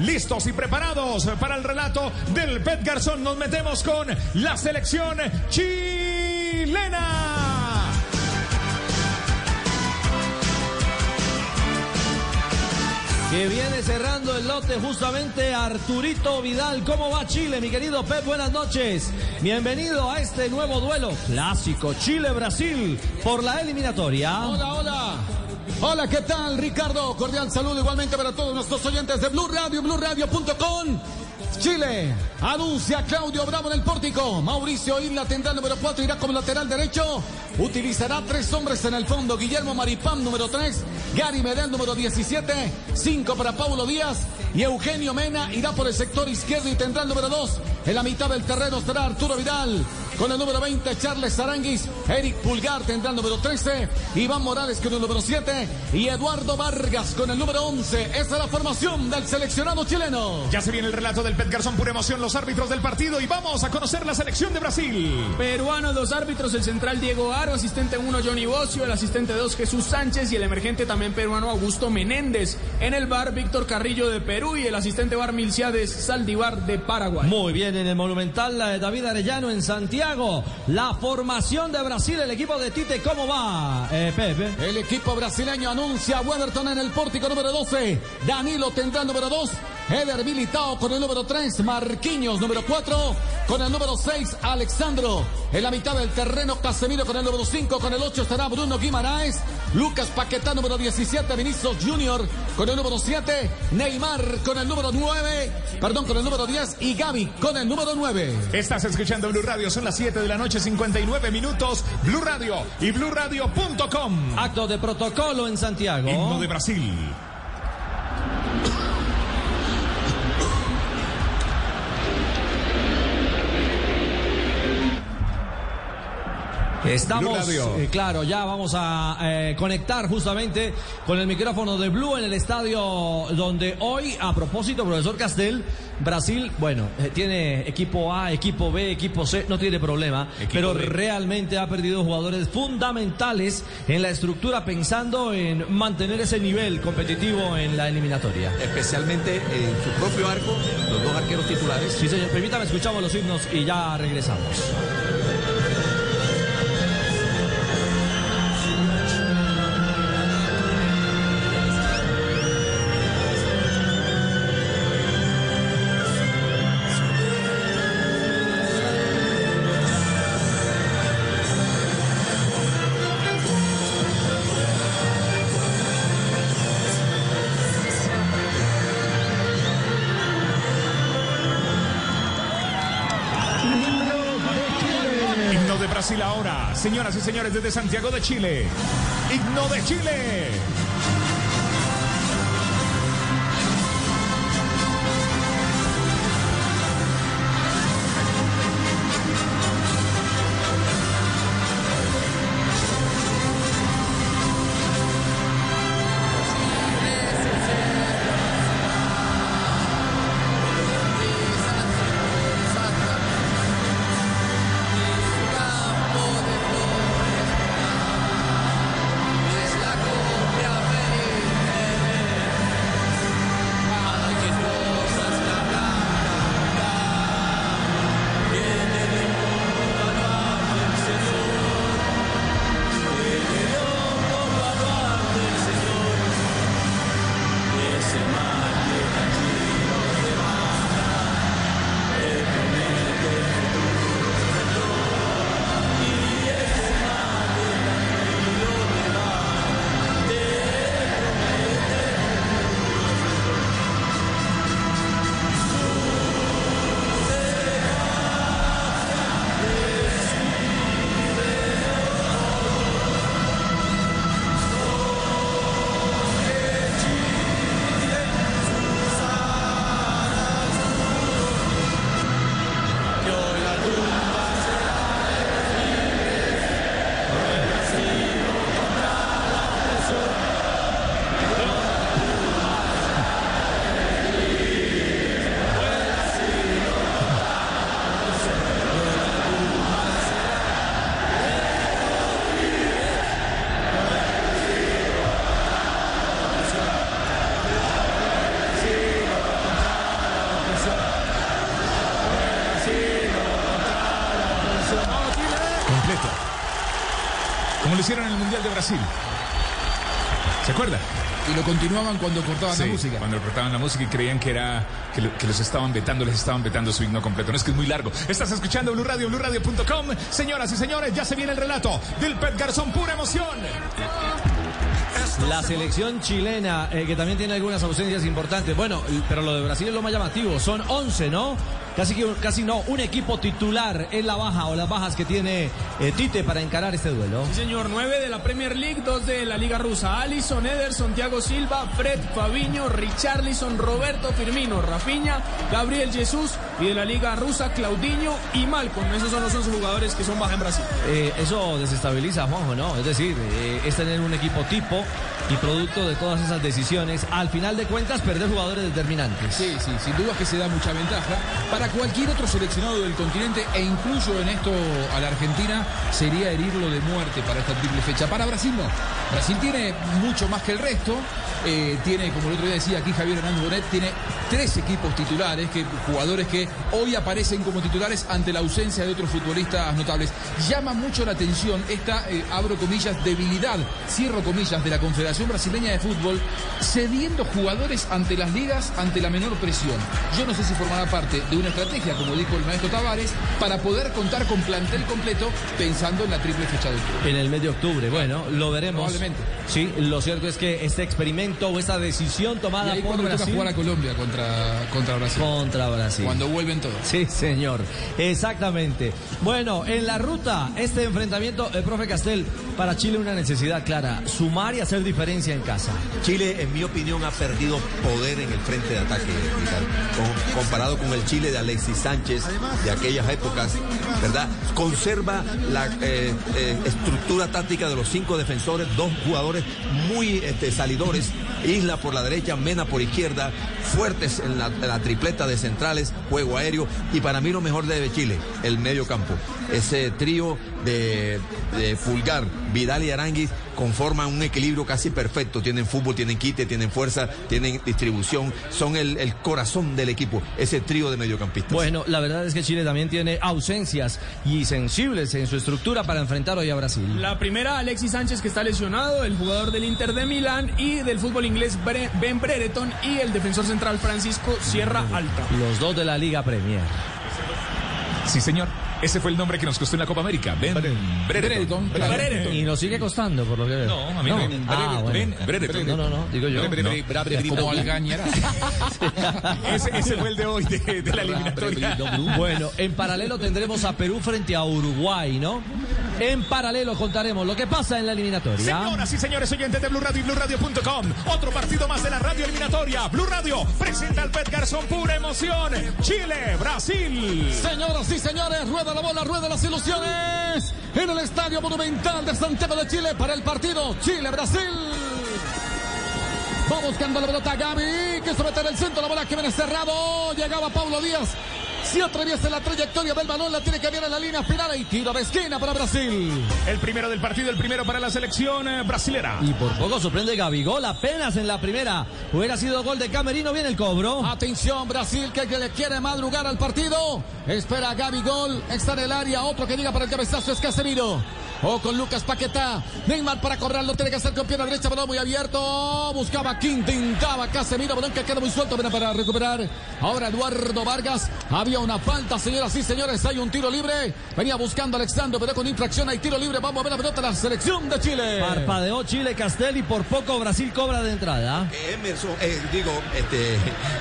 Listos y preparados para el relato del PET Garzón. Nos metemos con la selección chilena. Que viene cerrando el lote justamente Arturito Vidal. ¿Cómo va Chile, mi querido Pep? Buenas noches. Bienvenido a este nuevo duelo clásico Chile-Brasil por la eliminatoria. Hola, hola. Hola, ¿qué tal, Ricardo? Cordial saludo igualmente para todos nuestros oyentes de Blue Radio, BlueRadio.com. Chile anuncia Claudio Bravo en el pórtico. Mauricio Isla tendrá el número 4, irá como lateral derecho. Utilizará tres hombres en el fondo. Guillermo Maripán, número 3. Gary Medel, número 17. 5 para Paulo Díaz. Y Eugenio Mena irá por el sector izquierdo y tendrá el número 2. En la mitad del terreno estará Arturo Vidal. Con el número 20, Charles Aranguis. Eric Pulgar tendrá el número 13. Iván Morales con el número 7. Y Eduardo Vargas con el número 11. Esa es la formación del seleccionado chileno. Ya se viene el relato del Pet Garzón, pura emoción, los árbitros del partido y vamos a conocer la selección de Brasil. Peruanos, los árbitros, el central Diego Aro, asistente 1 Johnny Bocio, el asistente 2 Jesús Sánchez y el emergente también peruano Augusto Menéndez. En el bar Víctor Carrillo de Perú y el asistente bar Milciades Saldivar de Paraguay. Muy bien, en el Monumental la de David Arellano en Santiago. La formación de Brasil, el equipo de Tite, ¿cómo va, eh, Pepe? El equipo brasileño anuncia a Weberton en el pórtico número 12. Danilo tendrá el número 2. Eder Militao con el número 3. Marquinhos número 4. Con el número 6. Alexandro. En la mitad del terreno Casemiro con el número 5. Con el 8 estará Bruno Guimaraes. Lucas Paquetá número 17. Vinicius Junior con el número 7. Neymar con el número 9. Perdón, con el número 10. Y Gaby con el número 9. Estás escuchando Blue Radio, son las 7 de la noche, 59 minutos. Blue Radio y BlueRadio.com. Acto de protocolo en Santiago. Himno de Brasil. Estamos, eh, claro, ya vamos a eh, conectar justamente con el micrófono de Blue en el estadio donde hoy, a propósito, profesor Castel, Brasil, bueno, eh, tiene equipo A, equipo B, equipo C, no tiene problema, pero B. realmente ha perdido jugadores fundamentales en la estructura pensando en mantener ese nivel competitivo en la eliminatoria. Especialmente en su propio arco, los dos arqueros titulares. Sí, señor, permítame, escuchamos los himnos y ya regresamos. Señoras y señores, desde Santiago de Chile. Himno de Chile. Completo. Como lo hicieron en el Mundial de Brasil. ¿Se acuerda? Y lo continuaban cuando cortaban Sí, la música. Cuando cortaban la música y creían que era que, lo- que los estaban vetando, les estaban vetando su himno completo. No es que es muy largo. Estás escuchando Blue Radio, BlueRadio.com. Señoras y señores, ya se viene el relato del Pet Garzón, pura emoción. La selección chilena, eh, que también tiene algunas ausencias importantes. Bueno, pero lo de Brasil es lo más llamativo. Son 11, ¿no? Casi, casi no, un equipo titular en la baja o las bajas que tiene eh, Tite para encarar este duelo. Sí, señor, nueve de la Premier League, dos de la Liga Rusa. Alisson, Ederson, Thiago Silva, Fred, Fabiño, Richarlison, Roberto Firmino, Rafinha, Gabriel Jesús y de la Liga Rusa, Claudinho y Malcolm. Esos son los 11 jugadores que son baja en Brasil. Eh, eso desestabiliza a Juanjo, ¿no? Es decir, eh, es tener un equipo tipo y producto de todas esas decisiones, al final de cuentas, perder jugadores determinantes. Sí, sí, sin duda que se da mucha ventaja. Para cualquier otro seleccionado del continente, e incluyo en esto a la Argentina, sería herirlo de muerte para esta triple fecha. Para Brasil no. Brasil tiene mucho más que el resto. eh, tiene, como el otro día decía aquí Javier Hernández Bonet, tiene tres equipos titulares, que, jugadores que hoy aparecen como titulares ante la ausencia de otros futbolistas notables. Llama mucho la atención esta, eh, abro comillas, debilidad, cierro comillas, de la Confederación Brasileña de Fútbol, cediendo jugadores ante las ligas, ante la menor presión. Yo no sé si formará parte de una estrategia, como dijo el maestro Tavares, para poder contar con plantel completo pensando en la triple fecha de octubre. En el mes de octubre, bueno, lo veremos. Probablemente. Sí, lo cierto es que este experimento o esta decisión Y tomada ahí por cuando le toca Brasil jugar a Colombia contra, contra Brasil. contra Brasil. Cuando vuelven todos. Sí, señor. Exactamente. Bueno, en la ruta, este enfrentamiento, el profe Castel, para Chile una necesidad clara, sumar y hacer diferencia en casa. Chile, en mi opinión, ha perdido poder en el frente de ataque, comparado con el Chile de Alexis Sánchez de aquellas épocas, ¿verdad? Conserva la eh, eh, estructura táctica de los cinco defensores, dos jugadores muy este, salidores, Isla por la derecha, Mena por izquierda, fuertes en la, en la tripleta de centrales, juego aéreo, y para mí lo mejor de Chile, el medio campo. Ese trío de, de Fulgar, Vidal y Aranguis conforman un equilibrio casi perfecto. Tienen fútbol, tienen quite, tienen fuerza, tienen distribución, son el, el corazón del equipo, ese trío de mediocampistas. Bueno, la verdad es que Chile también tiene ausencias y sensibles en su estructura para enfrentar hoy a Brasil. La primera, Alexis Sánchez, que está lesionado, el jugador del Inter de Milán y del fútbol inglés Bre- Ben Brereton y el defensor central Francisco Sierra Alta. Los dos de la Liga Premier. Sí, señor. Ese fue el nombre que nos costó en la Copa América. Ben Brereton. Brereton. Y nos sigue costando, por lo que veo. No, a mí no. Ah, bueno. Ben Brereton. No, no, no, digo yo. No. Como Algañará. Ese, ese fue el de hoy de, de la eliminatoria. Bueno, en paralelo tendremos a Perú frente a Uruguay, ¿no? En paralelo contaremos lo que pasa en la eliminatoria. Señoras y señores oyentes de Blue Radio y BlueRadio.com, otro partido más de la radio eliminatoria. Blue Radio presenta al Pet Garzón pura emoción. Chile, Brasil. Señoras y señores, rueda la bola, rueda las ilusiones en el Estadio Monumental de Santiago de Chile para el partido Chile-Brasil. Va buscando la pelota Gaby, que somete en el centro, la bola que viene cerrado. Llegaba Paulo Díaz. Si atraviesa la trayectoria del balón, la tiene que ver en la línea final y tiro de esquina para Brasil. El primero del partido, el primero para la selección eh, brasilera. Y por poco sorprende Gabigol apenas en la primera. Hubiera sido gol de Camerino, viene el cobro. Atención, Brasil que le quiere madrugar al partido. Espera Gaby Gol. Está en el área. Otro que llega para el cabezazo es Casemiro. O con Lucas Paquetá. Neymar para cobrarlo. Tiene que hacer con pierna derecha. Balón muy abierto. Buscaba Quinta. Intentaba Casemiro. Balón que queda muy suelto. Para recuperar. Ahora Eduardo Vargas. Había una falta, señoras y señores. Hay un tiro libre. Venía buscando Alexandro, pero con infracción hay tiro libre. Vamos a ver la pelota de la selección de Chile. Parpadeó Chile Castel y por poco Brasil cobra de entrada. Emerson, eh, digo, este,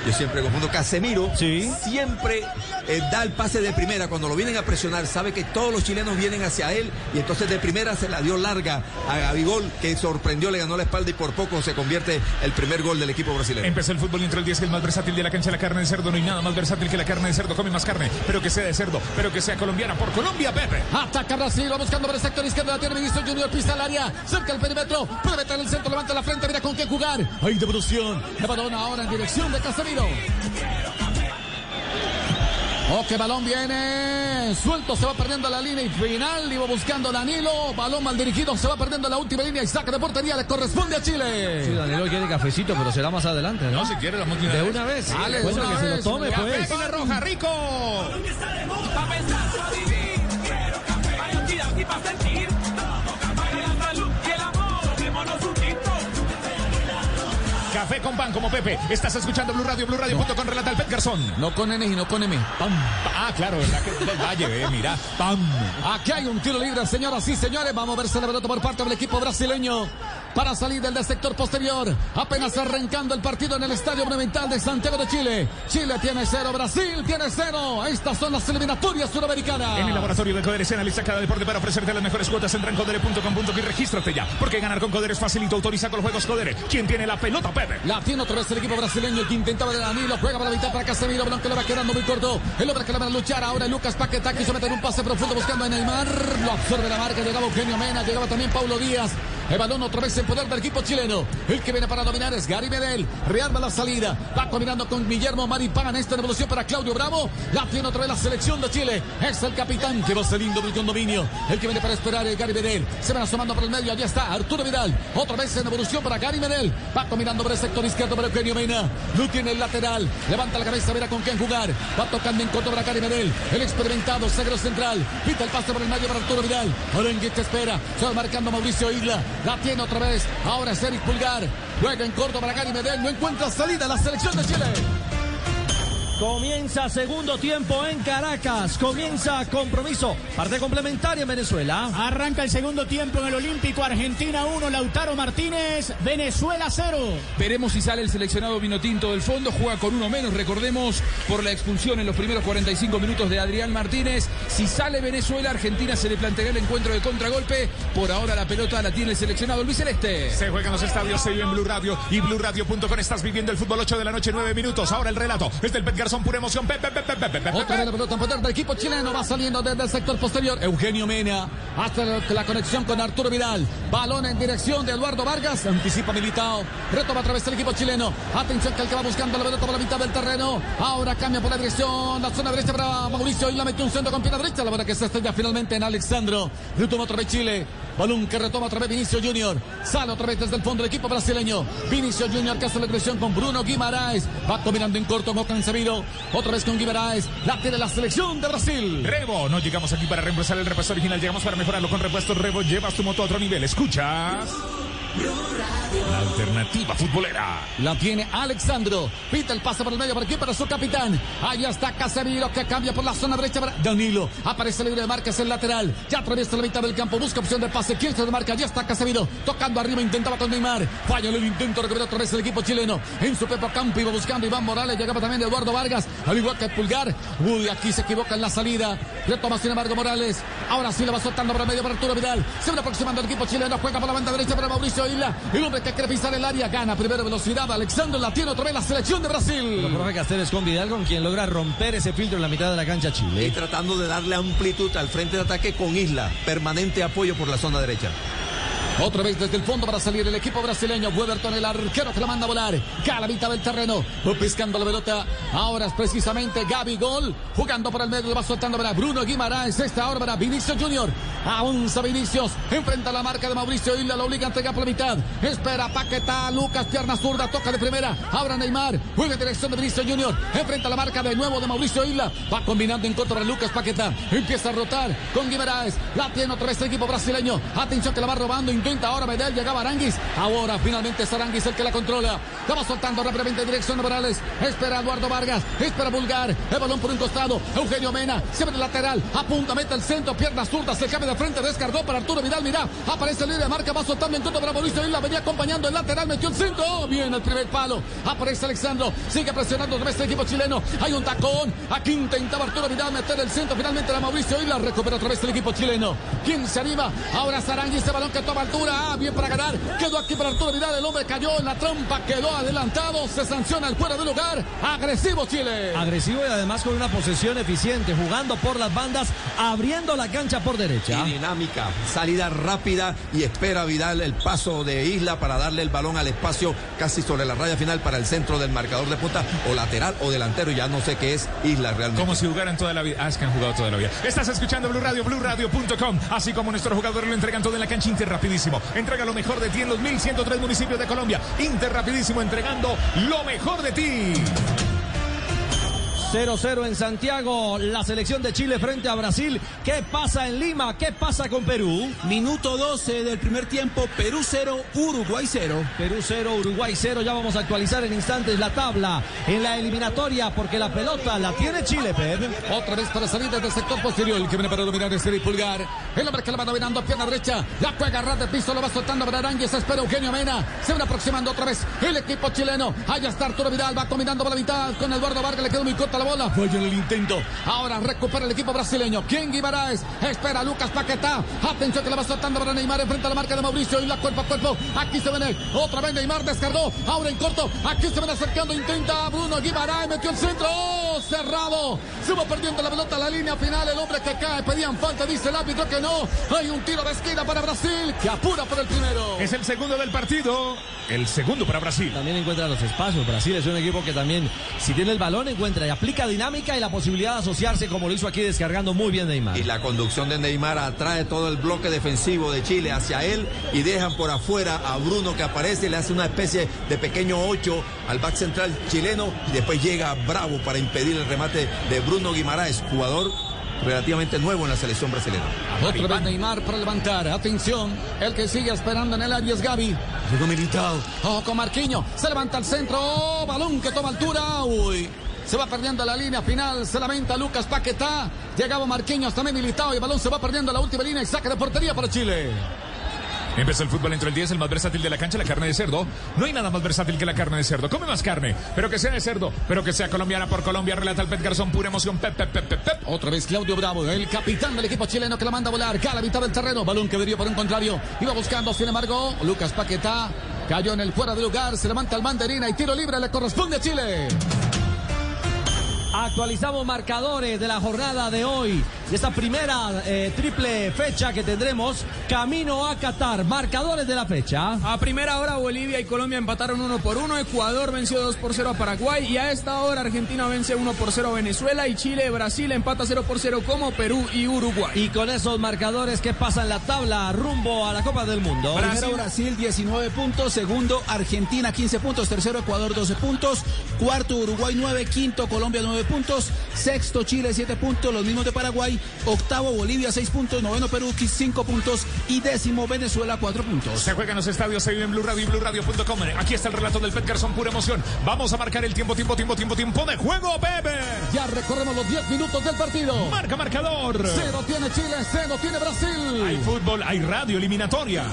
yo siempre confundo, Casemiro Sí. siempre eh, da el pase de primera cuando lo vienen a presionar, sabe que todos los chilenos vienen hacia él y entonces de primera se la dio larga a Gabigol que sorprendió, le ganó la espalda y por poco se convierte el primer gol del equipo brasileño. Empezó el fútbol y entró el 10, el más versátil de la cancha, la carne de cerdo. No hay nada más versátil que la carne de cerdo. Come más carne, pero que sea de cerdo, pero que sea colombiana. Por Colombia, Pepe. Ataca Brasil, va buscando por el sector izquierdo, la tiene Vinicius Junior, pisa al área, cerca del perímetro, puede meter en el centro, levanta la frente, mira con qué jugar. Hay devolución, el balón ahora en dirección de Casemiro. Oh, que balón viene, suelto, se va perdiendo la línea y final, iba buscando Danilo, balón mal dirigido, se va perdiendo la última línea y saca de portería, le corresponde a Sí, Chile. Danilo quiere cafecito, pero será más adelante, ¿no? No, si quiere, la monta De una vez. Dale, bueno, una que se lo tome, pues. Café Roja, rico. Pa' pensar, Café con pan como Pepe. Estás escuchando Blue Radio, Blue Radio.com, relata el Pet Garzón. No con N y no con M. Pam. Ah, claro, verdad que del Valle, eh, mira. Pam. Aquí hay un tiro libre, señoras y señores. Vamos a verse la pelota por parte del equipo brasileño. Para salir del sector posterior. Apenas arrancando el partido en el Estadio Monumental de Santiago de Chile. Chile tiene cero, Brasil tiene cero. Estas son las eliminatorias sudamericanas. En el laboratorio de Codere se analiza cada deporte para ofrecerte las mejores cuotas. Entra en codere.com.co y regístrate ya. Porque ganar con Codere es facilito. Autoriza con los juegos Codere. ¿Quién tiene la pelota, Pepe? La tiene otra vez el equipo brasileño que intentaba de Danilo. Juega para la mitad para Casemiro. Que le va quedando muy corto. El hombre que le va a luchar ahora Lucas Paquetá quiso meter un pase profundo buscando a Neymar. Lo absorbe la marca. Llegaba Eugenio Mena. Llegaba también Paulo Díaz. El balón otra vez en poder del equipo chileno. El que viene para dominar es Gary Medel. Rearma la salida. Va combinando con Guillermo Maripán. Esta revolución para Claudio Bravo. La tiene otra vez la selección de Chile. Es el capitán que va saliendo de un dominio. El que viene para esperar es Gary Medel. Se van asomando por el medio. Allá está Arturo Vidal. Otra vez en evolución para Gary Medel. Va combinando por el sector izquierdo para Eugenio Mena. Lo tiene el lateral. Levanta la cabeza. Verá con quién jugar. Va tocando en contra para Gary Medel. El experimentado sagro central. Pita el pase por el medio para Arturo Vidal. En te espera. Se va marcando Mauricio Isla. La tiene otra vez. Ahora es Eric Pulgar. Juega en corto para Gary Medel. No encuentra salida la selección de Chile. Comienza segundo tiempo en Caracas. Comienza compromiso. Parte complementaria en Venezuela. Arranca el segundo tiempo en el Olímpico. Argentina 1, Lautaro Martínez, Venezuela 0. Veremos si sale el seleccionado Vinotinto del fondo. Juega con uno menos, recordemos, por la expulsión en los primeros 45 minutos de Adrián Martínez. Si sale Venezuela, Argentina se le planteará el encuentro de contragolpe. Por ahora la pelota la tiene el seleccionado Luis Celeste. Se juega en los estadios, se vive en Blue Radio y BlueRadio.com. Estás viviendo el fútbol 8 de la noche, 9 minutos. Ahora el relato es del Pet Garzón, pura emoción. Pepe, pepe, pepe, pepe, Otra vez la pelota en poder del equipo chileno. Va saliendo desde el sector posterior. Eugenio Mena. Hasta la conexión con Arturo Vidal. Balón en dirección de Eduardo Vargas. Anticipa Militao. Retoma a través del equipo chileno. Atención que el que va buscando la pelota por la mitad del terreno. Ahora cambia por la dirección. La zona derecha para Mauricio. Y la metió un centro con pierna derecha. La verdad que se estrella finalmente en Alexandro. Retoma otra vez Chile. Balón que retoma otra vez Vinicio Junior. Sale otra vez desde el fondo del equipo brasileño. Vinicio Junior que hace la agresión con Bruno Guimaraes. Va combinando en corto con Canceviro. Otra vez con Guimaraes. La tiene la selección de Brasil. Rebo, no llegamos aquí para reemplazar el repuesto original, llegamos para mejorarlo con repuestos Rebo. Llevas tu moto a otro nivel. Escuchas. La alternativa futbolera. La tiene Alexandro. Pita el pase por el medio por aquí para su capitán. Allá está Casemiro que cambia por la zona derecha para Danilo. Aparece libre de marca, es el lateral. Ya atraviesa la mitad del campo. Busca opción de pase. Quiere de marca. Ya está Casemiro. Tocando arriba. Intentaba con Neymar. Falla el intento. Recuperó otra vez el equipo chileno. En su pepo campo iba buscando Iván Morales. Llegaba también Eduardo Vargas. Al igual que Pulgar. Uy, aquí se equivoca en la salida. Retoma sin embargo Morales. Ahora sí le va soltando por el medio para Arturo Vidal. Se va aproximando el equipo chileno. Juega por la banda derecha para Mauricio Isla. El hombre que quiere pisar el área gana primero velocidad. Alexandro la tiene otra vez la selección de Brasil. El profe Castells con Vidal con quien logra romper ese filtro en la mitad de la cancha Chile. Y tratando de darle amplitud al frente de ataque con Isla. Permanente apoyo por la zona derecha. Otra vez desde el fondo para salir el equipo brasileño. Weberton, el arquero que la manda a volar. Cae a la mitad del terreno. Pescando la pelota. Ahora es precisamente Gaby Gol. Jugando por el medio. Va soltando para Bruno Guimaraes. Esta ahora para Vinicio Junior. Avanza Vinicius. Enfrenta la marca de Mauricio Isla. Lo obliga a entregar por la mitad. Espera Paquetá. Lucas, pierna zurda. Toca de primera. Ahora Neymar. Juega en dirección de Vinicio Junior. Enfrenta la marca de nuevo de Mauricio Isla. Va combinando en contra de Lucas Paquetá. Empieza a rotar con Guimaraes. La tiene otra vez el equipo brasileño. Atención que la va robando. Intenta ahora Medel, llegaba Aranguis. Ahora finalmente es Aranguis el que la controla. La va soltando rápidamente en dirección de Morales. Espera Eduardo Vargas. Espera Bulgar. El balón por un costado. Eugenio Mena. Se el lateral. Apunta, mete el centro. Pierna zurda. Se cambia de frente. Descargó para Arturo Vidal. Mira. Aparece el líder de marca. Va soltando en contra para Mauricio Isla. Venía acompañando el lateral. Metió el centro. Oh, bien el primer palo. Aparece Alexandro. Sigue presionando otra vez el equipo chileno. Hay un tacón. Aquí intentaba Arturo Vidal meter el centro. Finalmente la Mauricio Isla. Recupera otra vez el equipo chileno. ¿Quién se anima? Ahora Saranguis. Ese balón que toma Ah, bien para ganar. Quedó aquí para Arturo Vidal. El hombre cayó en la trampa. Quedó adelantado. Se sanciona el fuera de lugar. Agresivo Chile. Agresivo y además con una posesión eficiente. Jugando por las bandas. Abriendo la cancha por derecha. Y dinámica. Salida rápida. Y espera Vidal el paso de Isla para darle el balón al espacio casi sobre la raya final para el centro del marcador de punta. O lateral o delantero. Ya no sé qué es Isla realmente. Como si jugaran toda la vida. Ah, es que han jugado toda la vida. Estás escuchando Blue Radio, BlueRadio.com. Así como nuestros jugadores lo entregan todo en la cancha Inter rapidísimo. Entrega lo mejor de ti en los 1103 municipios de Colombia. Inter rapidísimo entregando lo mejor de ti. 0-0 en Santiago, la selección de Chile frente a Brasil. ¿Qué pasa en Lima? ¿Qué pasa con Perú? Minuto 12 del primer tiempo, Perú 0, Uruguay 0. Perú 0, Uruguay 0. Ya vamos a actualizar en instantes la tabla en la eliminatoria porque la pelota la tiene Chile, Pep. Otra vez para salir desde el sector posterior. El que viene para dominar es Eric Pulgar. El hombre que la va dominando, pierna derecha. La puede agarrar de piso, lo va soltando para Arangues. Espera Eugenio Mena. Se van aproximando otra vez el equipo chileno. Allá está Arturo Vidal, va combinando por la mitad con Eduardo Vargas. Le quedó muy corta la bola. Fue en el intento. Ahora recupera el equipo brasileño. ¿Quién Guimaraes? Espera Lucas Paquetá. Atención que la va soltando para Neymar. Enfrenta a la marca de Mauricio y la cuerpo a cuerpo. Aquí se viene. Otra vez Neymar descargó. Ahora en corto. Aquí se viene acercando. Intenta Bruno Guimaraes. Metió el centro. ¡Oh! cerrado. Se va perdiendo la pelota a la línea final. El hombre que cae. Pedían falta. Dice el árbitro que no. Hay un tiro de esquina para Brasil. Que apura por el primero. Es el segundo del partido. El segundo para Brasil. También encuentra los espacios. Brasil es un equipo que también, si tiene el balón, encuentra y aplica dinámica y la posibilidad de asociarse como lo hizo aquí descargando muy bien Neymar. Y la conducción de Neymar atrae todo el bloque defensivo de Chile hacia él y dejan por afuera a Bruno que aparece, le hace una especie de pequeño 8 al back central chileno y después llega Bravo para impedir el remate de Bruno Guimaraes, jugador relativamente nuevo en la selección brasileña. Otra vez Neymar para levantar. Atención. El que sigue esperando en el área es Gaby. Llegó Militao. Ojo con Marquinho. Se levanta al centro. Oh, balón que toma altura. Uy. Se va perdiendo la línea final. Se lamenta Lucas Paquetá. Llegaba Marquinhos también Militao. Y el balón se va perdiendo la última línea y saca de portería para Chile. Empezó el fútbol entre el 10, el más versátil de la cancha, la carne de cerdo. No hay nada más versátil que la carne de cerdo. Come más carne, pero que sea de cerdo, pero que sea colombiana por Colombia. Relata el Pet Garzón, pura emoción. Pep, pep, pep, pep, pep. Otra vez Claudio Bravo, el capitán del equipo chileno que la manda a volar. Cada mitad del terreno. Balón que debió por un contrario. Iba buscando, sin embargo, Lucas Paquetá. Cayó en el fuera de lugar. Se levanta el mandarina y tiro libre le corresponde a Chile. Actualizamos marcadores de la jornada de hoy, de esta primera eh, triple fecha que tendremos camino a Qatar. Marcadores de la fecha. A primera hora Bolivia y Colombia empataron uno por uno, Ecuador venció 2 por 0 a Paraguay y a esta hora Argentina vence 1 por 0 a Venezuela y Chile, Brasil empata 0 por 0 como Perú y Uruguay. Y con esos marcadores que pasan la tabla rumbo a la Copa del Mundo. Primero Brasil 19 puntos, segundo Argentina 15 puntos, tercero Ecuador 12 puntos, cuarto Uruguay 9, quinto Colombia 9 puntos, sexto Chile 7 puntos, los mismos de Paraguay, octavo Bolivia 6 puntos, noveno Perú 5 puntos y décimo Venezuela 4 puntos. Se juega en los estadios, se vive en Blue Radio y BlueRadio.com. Aquí está el relato del Pet Garzón, pura emoción. Vamos a marcar el tiempo, tiempo, tiempo, tiempo, tiempo de juego, Pepe. Ya recorremos los 10 minutos del partido. Marca marcador. Cero tiene Chile, cero tiene Brasil. Hay fútbol, hay radio eliminatoria.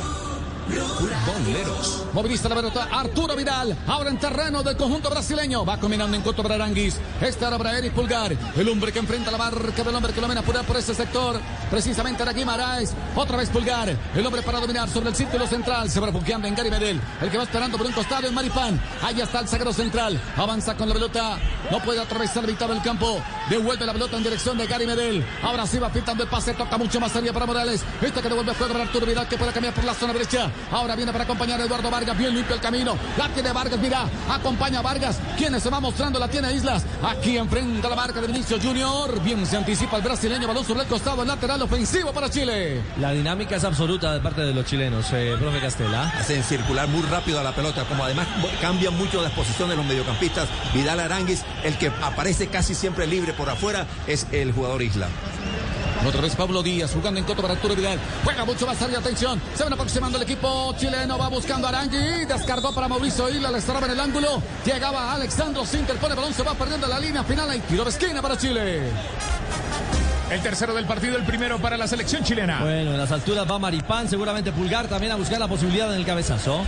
Futboleros. Moviliza la pelota Arturo Vidal. Ahora en terreno del conjunto brasileño. Va combinando en corto para Aranguis. Este ahora para Eric Pulgar. El hombre que enfrenta la marca del hombre que lo viene a apurar por ese sector. Precisamente era Guimaraes. Otra vez Pulgar. El hombre para dominar sobre el círculo central. Se va refugiando en Gary Medel. El que va esperando por un costado en Maripán. Ahí está el zaguero central. Avanza con la pelota. No puede atravesar mitad del campo. Devuelve la pelota en dirección de Gary Medel. Ahora sí va pintando el pase. Toca mucho más arriba para Morales. Este que devuelve juego para Arturo Vidal que puede cambiar por la zona derecha. Ahora viene para acompañar a Eduardo Vargas. Bien limpio el camino. La tiene Vargas. Mira. Acompaña a Vargas. Quienes se va mostrando. La tiene Islas. Aquí enfrenta la marca de Vinicio Junior. Bien se anticipa el brasileño. Balón sobre el costado. El lateral ofensivo para Chile. La dinámica es absoluta de parte de los chilenos, eh, profe Castela. Hacen circular muy rápido a la pelota, como además cambian mucho las posiciones de los mediocampistas. Vidal Aranguis, el que aparece casi siempre libre por afuera, es el jugador Isla. Otra vez Pablo Díaz jugando en coto para Arturo Vidal. Juega mucho más arriba, atención. Se van aproximando el equipo chileno. Va buscando a Arangui. Descargó para Mauricio Isla. Le estará en el ángulo. Llegaba Alexandro Sinter. Pone balón. Se va perdiendo la línea final. Y tiro de esquina para Chile. El tercero del partido, el primero para la selección chilena. Bueno, en las alturas va Maripán, seguramente Pulgar también a buscar la posibilidad en el cabezazo.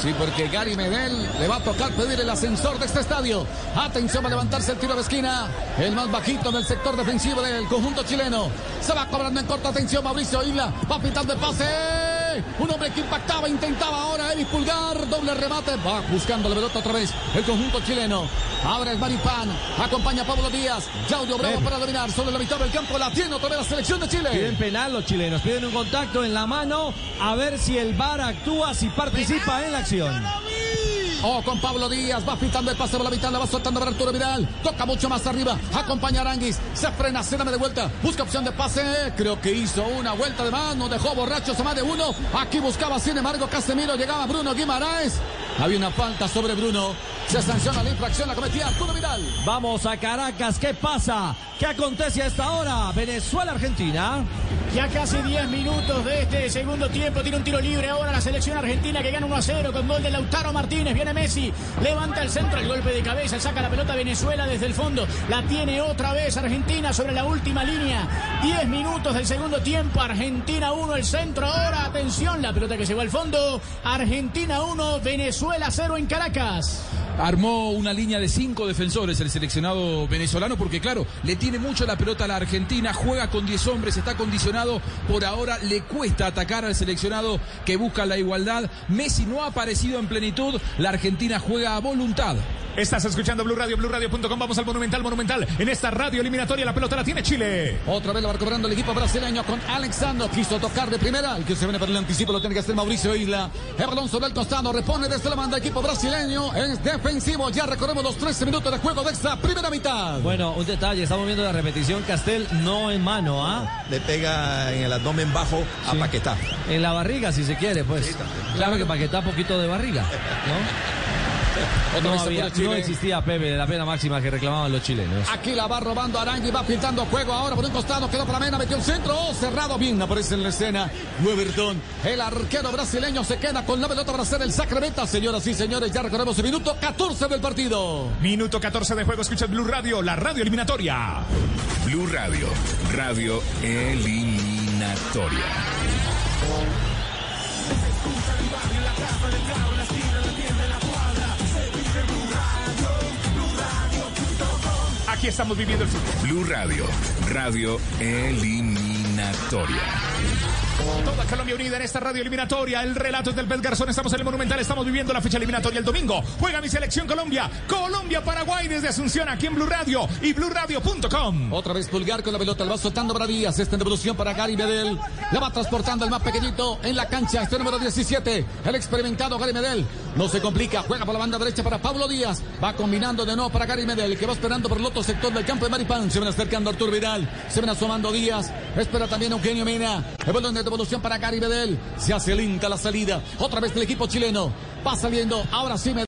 Sí, porque Gary Medel le va a tocar pedir el ascensor de este estadio. Atención a levantarse el tiro de esquina. El más bajito del sector defensivo del conjunto chileno. Se va cobrando en corta atención Mauricio Isla. Va pintando el pase. Un hombre que impactaba, intentaba ahora Eric Pulgar. Doble remate. Va buscando la pelota otra vez. El conjunto chileno. Ahora es Maripán. Acompaña a Pablo Díaz. Claudio Bravo para dominar sobre la mitad del campo. La tiene otra vez la selección de Chile. Piden penal los chilenos, piden un contacto en la mano a ver si el VAR actúa, si participa en la acción. Oh, con Pablo Díaz, va pintando el pase por la mitad, la va soltando para Arturo Vidal. Toca mucho más arriba, acompaña a Aranguis, se frena, se dame de vuelta, busca opción de pase. Creo que hizo una vuelta de mano, dejó borrachos a más de uno. Aquí buscaba, sin embargo, Casemiro, llegaba Bruno Guimaraes. Había una falta sobre Bruno. Se sanciona la infracción, la cometía Arturo Vidal. Vamos a Caracas, ¿qué pasa? ¿Qué acontece a esta hora? Venezuela-Argentina. Ya casi 10 minutos de este segundo tiempo. Tiene un tiro libre ahora la selección argentina que gana 1 a 0 con gol de Lautaro Martínez. Viene Messi, levanta el centro, el golpe de cabeza, saca la pelota Venezuela desde el fondo. La tiene otra vez Argentina sobre la última línea. 10 minutos del segundo tiempo. Argentina 1, el centro ahora. Atención, la pelota que llegó al fondo. Argentina 1, Venezuela 0 en Caracas. Armó una línea de cinco defensores el seleccionado venezolano porque claro, le tiene mucho la pelota a la Argentina, juega con 10 hombres, está condicionado, por ahora le cuesta atacar al seleccionado que busca la igualdad. Messi no ha aparecido en plenitud, la Argentina juega a voluntad. Estás escuchando Blue Radio, BlueRadio.com. Vamos al Monumental, Monumental. En esta radio eliminatoria la pelota la tiene Chile. Otra vez la va cobrando el equipo brasileño con Alexandro. Quiso tocar de primera. El que se viene para el anticipo lo tiene que hacer Mauricio Isla. El balón sobre el costado. Repone desde la banda equipo brasileño. Es defensivo. Ya recorremos los 13 minutos de juego de esta primera mitad. Bueno, un detalle. Estamos viendo la repetición. Castel no en mano, ¿ah? Le pega en el abdomen bajo a Paquetá. En la barriga, si se quiere, pues. claro que Paquetá poquito de barriga, ¿no? Otra No, había- no existía Pepe, la pena máxima que reclamaban los chilenos. Aquí la va robando Arangui, va pintando juego ahora por un costado, quedó para Mena, metió el centro, oh, cerrado bien, aparece en la escena Weberton, el arquero brasileño se queda con la pelota para hacer el sacramento, señoras y señores, ya recorremos el minuto 14 del partido. Minuto 14 de juego. Escucha Blue Radio, la radio eliminatoria. Blue Radio, radio eliminatoria. Aquí estamos viviendo el fútbol. Blue Radio, radio eliminatoria. Toda Colombia unida en esta radio eliminatoria. El relato es del Pez Garzón. Estamos en el Monumental. Estamos viviendo la fecha eliminatoria el domingo. Juega mi selección Colombia. Colombia-Paraguay desde Asunción aquí en Blue Radio y BlueRadio.com. Otra vez Pulgar con la pelota, la va soltando para Díaz, esta en devolución para Gary Medel, la va transportando el más pequeñito en la cancha, este número 17, el experimentado Gary Medel, no se complica, juega por la banda derecha para Pablo Díaz, va combinando de nuevo para Gary Medel, que va esperando por el otro sector del campo de Maripán, se van acercando Arturo Vidal, se van asomando Díaz, espera también Eugenio Mena, el balón de devolución para Gary Medel, se hace lenta la salida, otra vez el equipo chileno, va saliendo, ahora sí Medel.